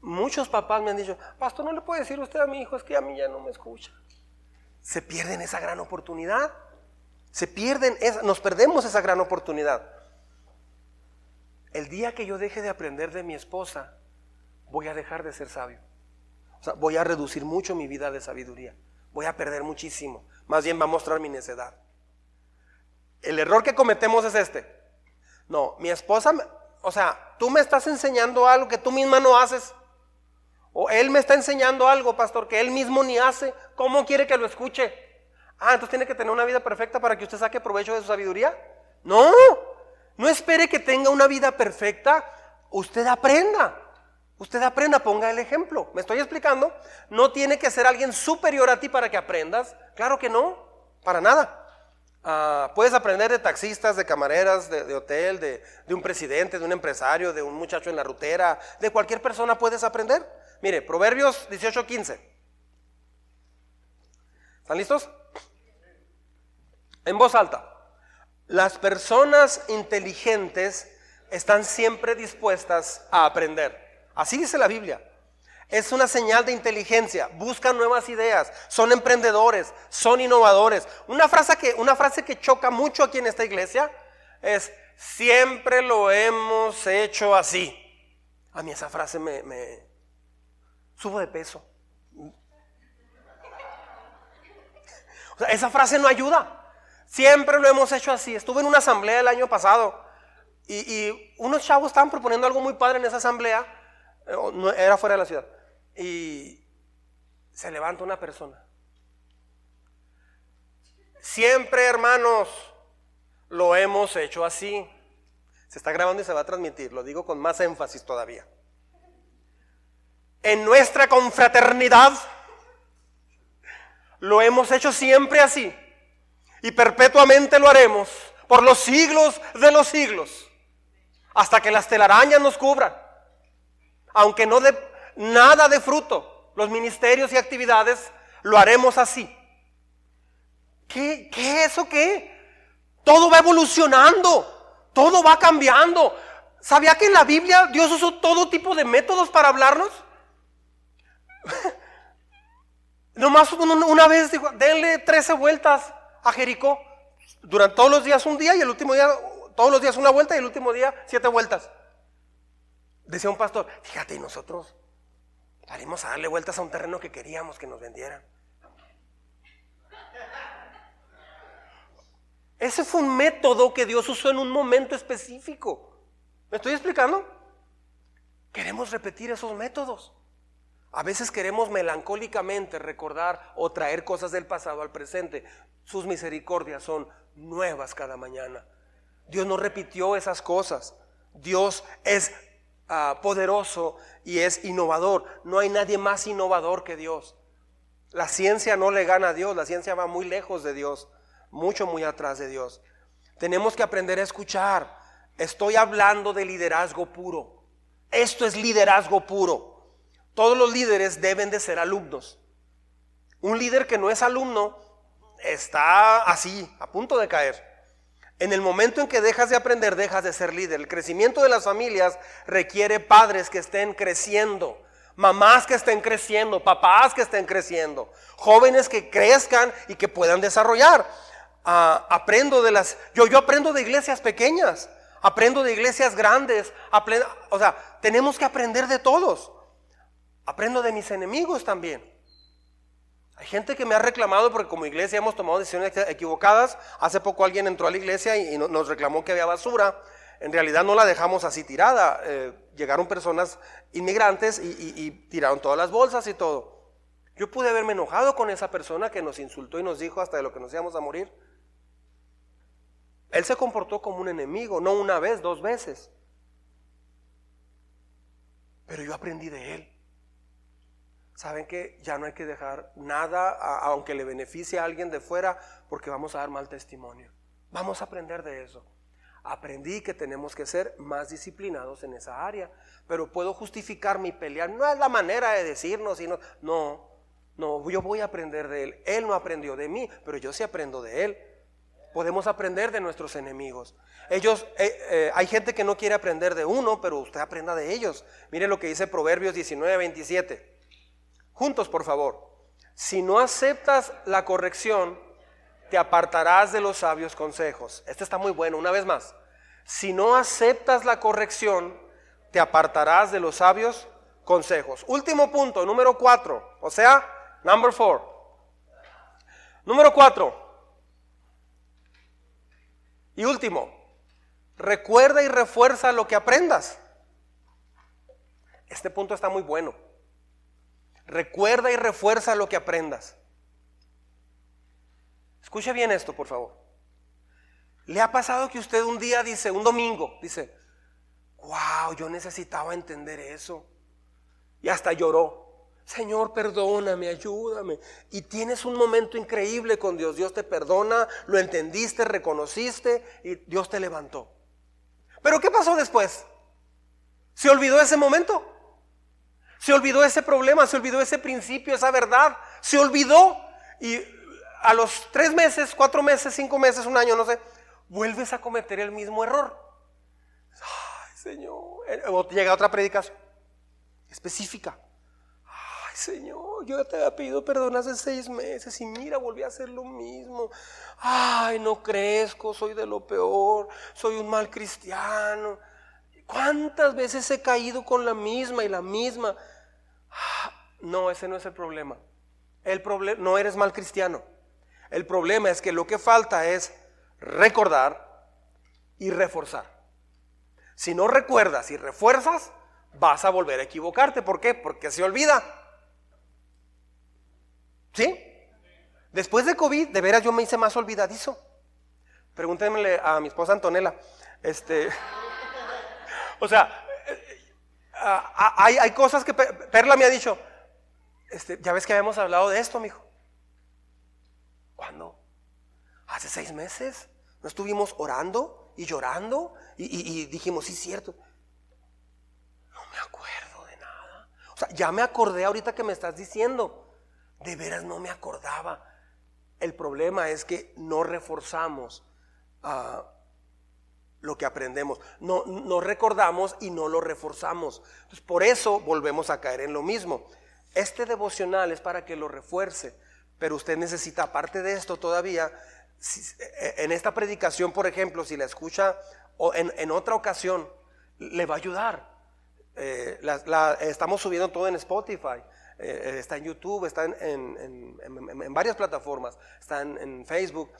Muchos papás me han dicho, pastor, no le puede decir usted a mi hijo, es que a mí ya no me escucha. Se pierden esa gran oportunidad. Se pierden, nos perdemos esa gran oportunidad. El día que yo deje de aprender de mi esposa, voy a dejar de ser sabio. O sea, voy a reducir mucho mi vida de sabiduría. Voy a perder muchísimo. Más bien va a mostrar mi necedad. El error que cometemos es este. No, mi esposa, o sea, tú me estás enseñando algo que tú misma no haces. O él me está enseñando algo, pastor, que él mismo ni hace. ¿Cómo quiere que lo escuche? Ah, entonces tiene que tener una vida perfecta para que usted saque provecho de su sabiduría. No, no espere que tenga una vida perfecta. Usted aprenda. Usted aprenda, ponga el ejemplo. ¿Me estoy explicando? No tiene que ser alguien superior a ti para que aprendas. Claro que no, para nada. Ah, puedes aprender de taxistas, de camareras, de, hotel, de, de, un presidente, de un empresario, de un muchacho en la rutera, de cualquier persona puedes aprender. Mire, Proverbios 18:15. ¿Están listos? En voz alta. Las personas inteligentes están siempre dispuestas a aprender. Así dice la Biblia. Es una señal de inteligencia. Buscan nuevas ideas. Son emprendedores. Son innovadores. Una frase que, una frase que choca mucho aquí en esta iglesia es, siempre lo hemos hecho así. A mí esa frase me, subo de peso. O sea, esa frase no ayuda. Siempre lo hemos hecho así. Estuve en una asamblea el año pasado y, unos chavos estaban proponiendo algo muy padre en esa asamblea. Eh, era fuera de la ciudad. Y se levanta una persona. Siempre, hermanos, lo hemos hecho así. Se está grabando y se va a transmitir, lo digo con más énfasis todavía. En nuestra confraternidad lo hemos hecho siempre así y perpetuamente lo haremos por los siglos de los siglos, hasta que las telarañas nos cubran, aunque no de nada de fruto, los ministerios y actividades lo haremos así. ¿Qué, qué eso qué? Todo va evolucionando, todo va cambiando. ¿Sabía que en la Biblia Dios usó todo tipo de métodos para hablarnos? Nomás una vez dijo, denle 13 vueltas a Jericó. Durante todos los días un día y el último día, todos los días una vuelta y el último día siete vueltas. Decía un pastor, fíjate, nosotros salimos a darle vueltas a un terreno que queríamos que nos vendieran. Ese fue un método que Dios usó en un momento específico. ¿Me estoy explicando? Queremos repetir esos métodos. A veces queremos melancólicamente recordar o traer cosas del pasado al presente. Sus misericordias son nuevas cada mañana. Dios no repitió esas cosas. Dios es ah, poderoso y es innovador. No hay nadie más innovador que Dios. La ciencia no le gana a Dios, la ciencia va muy lejos de Dios, mucho, muy atrás de Dios. Tenemos que aprender a escuchar. Estoy hablando de liderazgo puro. Esto es liderazgo puro. Todos los líderes deben de ser alumnos. Un líder que no es alumno está así, a punto de caer. En el momento en que dejas de aprender, dejas de ser líder. El crecimiento de las familias requiere padres que estén creciendo, mamás que estén creciendo, papás que estén creciendo, jóvenes que crezcan y que puedan desarrollar. Ah, aprendo de las, yo, yo aprendo de iglesias pequeñas, aprendo de iglesias grandes, o sea, tenemos que aprender de todos. Aprendo de mis enemigos también. Hay gente que me ha reclamado porque como iglesia hemos tomado decisiones equivocadas. Hace poco alguien entró a la iglesia y nos reclamó que había basura. En realidad no la dejamos así tirada. Eh, llegaron personas inmigrantes y, tiraron todas las bolsas y todo. Yo pude haberme enojado con esa persona que nos insultó y nos dijo hasta de lo que nos íbamos a morir. Él se comportó como un enemigo, no una vez, dos veces. Pero yo aprendí de él saben que ya no hay que dejar nada, aunque le beneficie a alguien de fuera, porque vamos a dar mal testimonio. Vamos a aprender de eso. Aprendí que tenemos que ser más disciplinados en esa área, pero puedo justificar mi pelea. No es la manera de decirnos, sino, no, no, yo voy a aprender de él. Él no aprendió de mí, pero yo sí aprendo de él. Podemos aprender de nuestros enemigos. Ellos, eh, eh, hay gente que no quiere aprender de uno, pero usted aprenda de ellos. Mire lo que dice Proverbios 19, 27. Juntos, por favor. Si no aceptas la corrección, te apartarás de los sabios consejos. Este está muy bueno, una vez más. Si no aceptas la corrección, te apartarás de los sabios consejos. Último punto, número cuatro. O sea, number four. Número cuatro. Y último, recuerda y refuerza lo que aprendas. Este punto está muy bueno. Recuerda y refuerza lo que aprendas. Escuche bien esto, por favor. ¿Le ha pasado que usted un día dice, un domingo, dice, wow, yo necesitaba entender eso? Y hasta lloró. Señor, perdóname, ayúdame. Y tienes un momento increíble con Dios. Dios te perdona, lo entendiste, reconociste y Dios te levantó. Pero ¿qué pasó después? ¿Se olvidó ese momento? Se olvidó ese problema, se olvidó ese principio, esa verdad. Se olvidó. Y a los tres meses, cuatro meses, cinco meses, un año, no sé, vuelves a cometer el mismo error. Ay, Señor. O llega otra predicación específica. Ay, Señor, yo te había pedido perdón hace seis meses y mira, volví a hacer lo mismo. Ay, no crezco, soy de lo peor, soy un mal cristiano. ¿Cuántas veces he caído con la misma y la misma? Ah, no, ese no es el problema. El problema no eres mal cristiano. El problema es que lo que falta es recordar y reforzar. Si no recuerdas y refuerzas, vas a volver a equivocarte. ¿Por qué? Porque se olvida. ¿Sí? Después de COVID, de veras yo me hice más olvidadizo. Pregúntenle a mi esposa Antonella. Este, o sea, eh, ah, hay, hay, cosas que Perla me ha dicho. Este, ya ves que habíamos hablado de esto, mijo. ¿Cuándo? Hace seis meses. ¿No estuvimos orando y llorando? Y, dijimos, sí, cierto. No me acuerdo de nada. O sea, ya me acordé ahorita que me estás diciendo. De veras no me acordaba. El problema es que no reforzamos a lo que aprendemos. No, no recordamos y no lo reforzamos. Por eso volvemos a caer en lo mismo. Este devocional es para que lo refuerce, pero usted necesita, aparte de esto todavía, e, en esta predicación, por ejemplo, si la escucha o en, otra ocasión, le va a ayudar. Eh, estamos subiendo todo en Spotify. Eh, está en YouTube, está en, varias plataformas, está en, Facebook.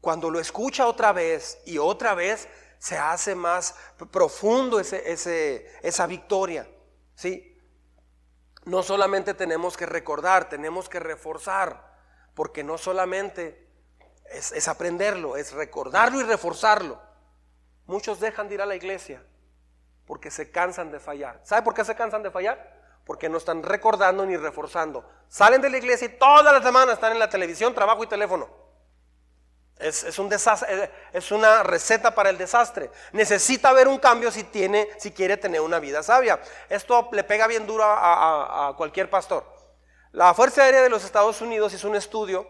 Cuando lo escucha otra vez y otra vez, se hace más profundo ese, esa victoria. ¿sí? No solamente tenemos que recordar, tenemos que reforzar, porque no solamente es, es aprenderlo, es recordarlo y reforzarlo. Muchos dejan de ir a la iglesia porque se cansan de fallar. ¿Sabe por qué se cansan de fallar? porque no están recordando ni reforzando. Salen de la iglesia y todas las semanas están en la televisión, trabajo y teléfono. Es, un desastre, eh, es una receta para el desastre. Necesita haber un cambio si, tiene, si quiere tener una vida sabia. Esto le pega bien duro a, a cualquier pastor. La Fuerza Aérea de los Estados Unidos hizo un estudio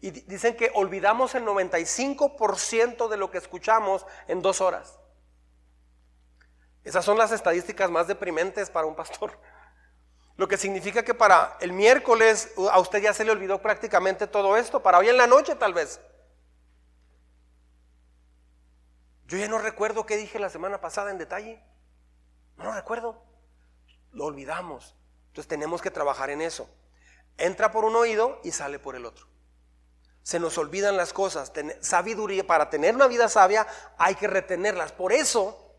y dicen que olvidamos el 95% de lo que escuchamos en dos horas. Esas son las estadísticas más deprimentes para un pastor. Lo que significa que para el miércoles a usted ya se le olvidó prácticamente todo esto, para hoy en la noche tal vez. Yo ya no recuerdo qué dije la semana pasada en detalle. No lo recuerdo. Lo olvidamos. Entonces tenemos que trabajar en eso. Entra por un oído y sale por el otro. Se nos olvidan las cosas. sabiduría, para tener una vida sabia hay que retenerlas. Por eso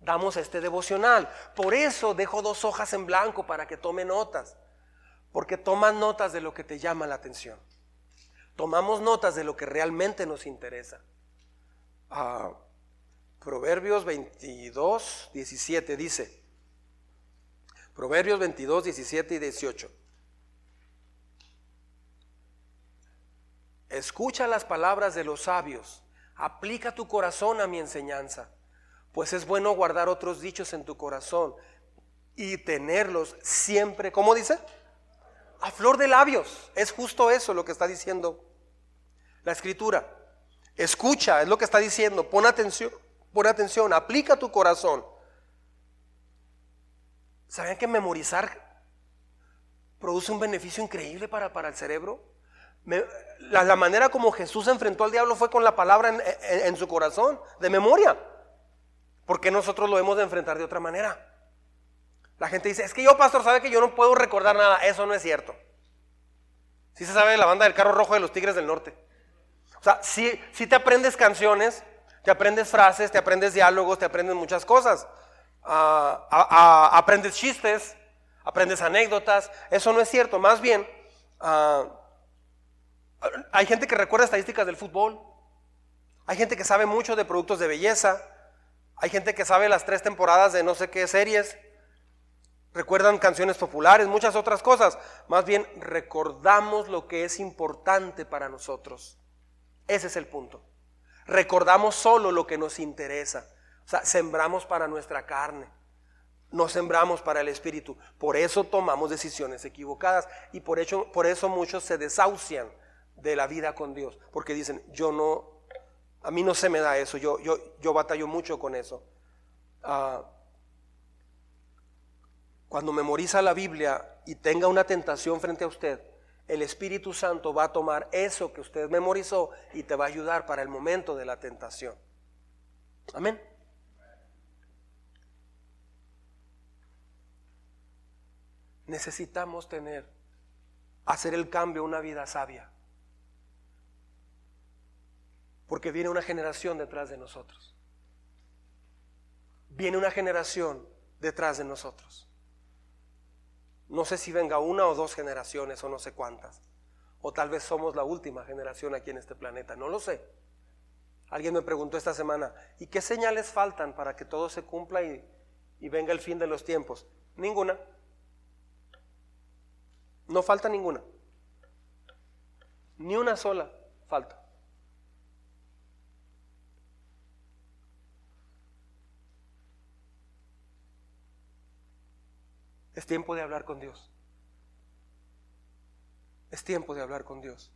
damos este devocional. Por eso dejo dos hojas en blanco para que tome notas. Porque toman notas de lo que te llama la atención. Tomamos notas de lo que realmente nos interesa. Ah, Proverbios 22, 17 dice. Proverbios 22, 17 y 18. Escucha las palabras de los sabios. Aplica tu corazón a mi enseñanza pues es bueno guardar otros dichos en tu corazón y tenerlos siempre, ¿cómo dice? A flor de labios. Es justo eso lo que está diciendo la escritura. Escucha, es lo que está diciendo. Pon atención, pon atención, aplica tu corazón. ¿Sabían que memorizar produce un beneficio increíble para, para el cerebro? la, manera como Jesús enfrentó al diablo fue con la palabra en su corazón, de memoria. ¿Por qué nosotros lo hemos de enfrentar de otra manera? La gente dice, es que yo, pastor, sabe que yo no puedo recordar nada. Eso no es cierto. Si se sabe de la banda del carro rojo de los Tigres del Norte. O sea, si, si te aprendes canciones, te aprendes frases, te aprendes diálogos, te aprendes muchas cosas. Ah, aprendes chistes, aprendes anécdotas. Eso no es cierto. Más bien, ah, hay gente que recuerda estadísticas del fútbol. Hay gente que sabe mucho de productos de belleza. Hay gente que sabe las tres temporadas de no sé qué series, recuerdan canciones populares, muchas otras cosas. Más bien recordamos lo que es importante para nosotros. Ese es el punto. Recordamos solo lo que nos interesa. O sea, sembramos para nuestra carne. No sembramos para el espíritu. Por eso tomamos decisiones equivocadas. Y por, por eso muchos se desahucian de la vida con Dios. Porque dicen, yo no, a mí no se me da eso, yo, yo, yo batallo mucho con eso. Ah, cuando memoriza la Biblia y tenga una tentación frente a usted, el Espíritu Santo va a tomar eso que usted memorizó y te va a ayudar para el momento de la tentación. Amén. Necesitamos tener, hacer el cambio, una vida sabia. Porque viene una generación detrás de nosotros. Viene una generación detrás de nosotros. No sé si venga una o dos generaciones o no sé cuántas. O tal vez somos la última generación aquí en este planeta. No lo sé. Alguien me preguntó esta semana, ¿y qué señales faltan para que todo se cumpla y, y venga el fin de los tiempos? Ninguna. No falta ninguna. Ni una sola falta. Es tiempo de hablar con Dios. Es tiempo de hablar con Dios.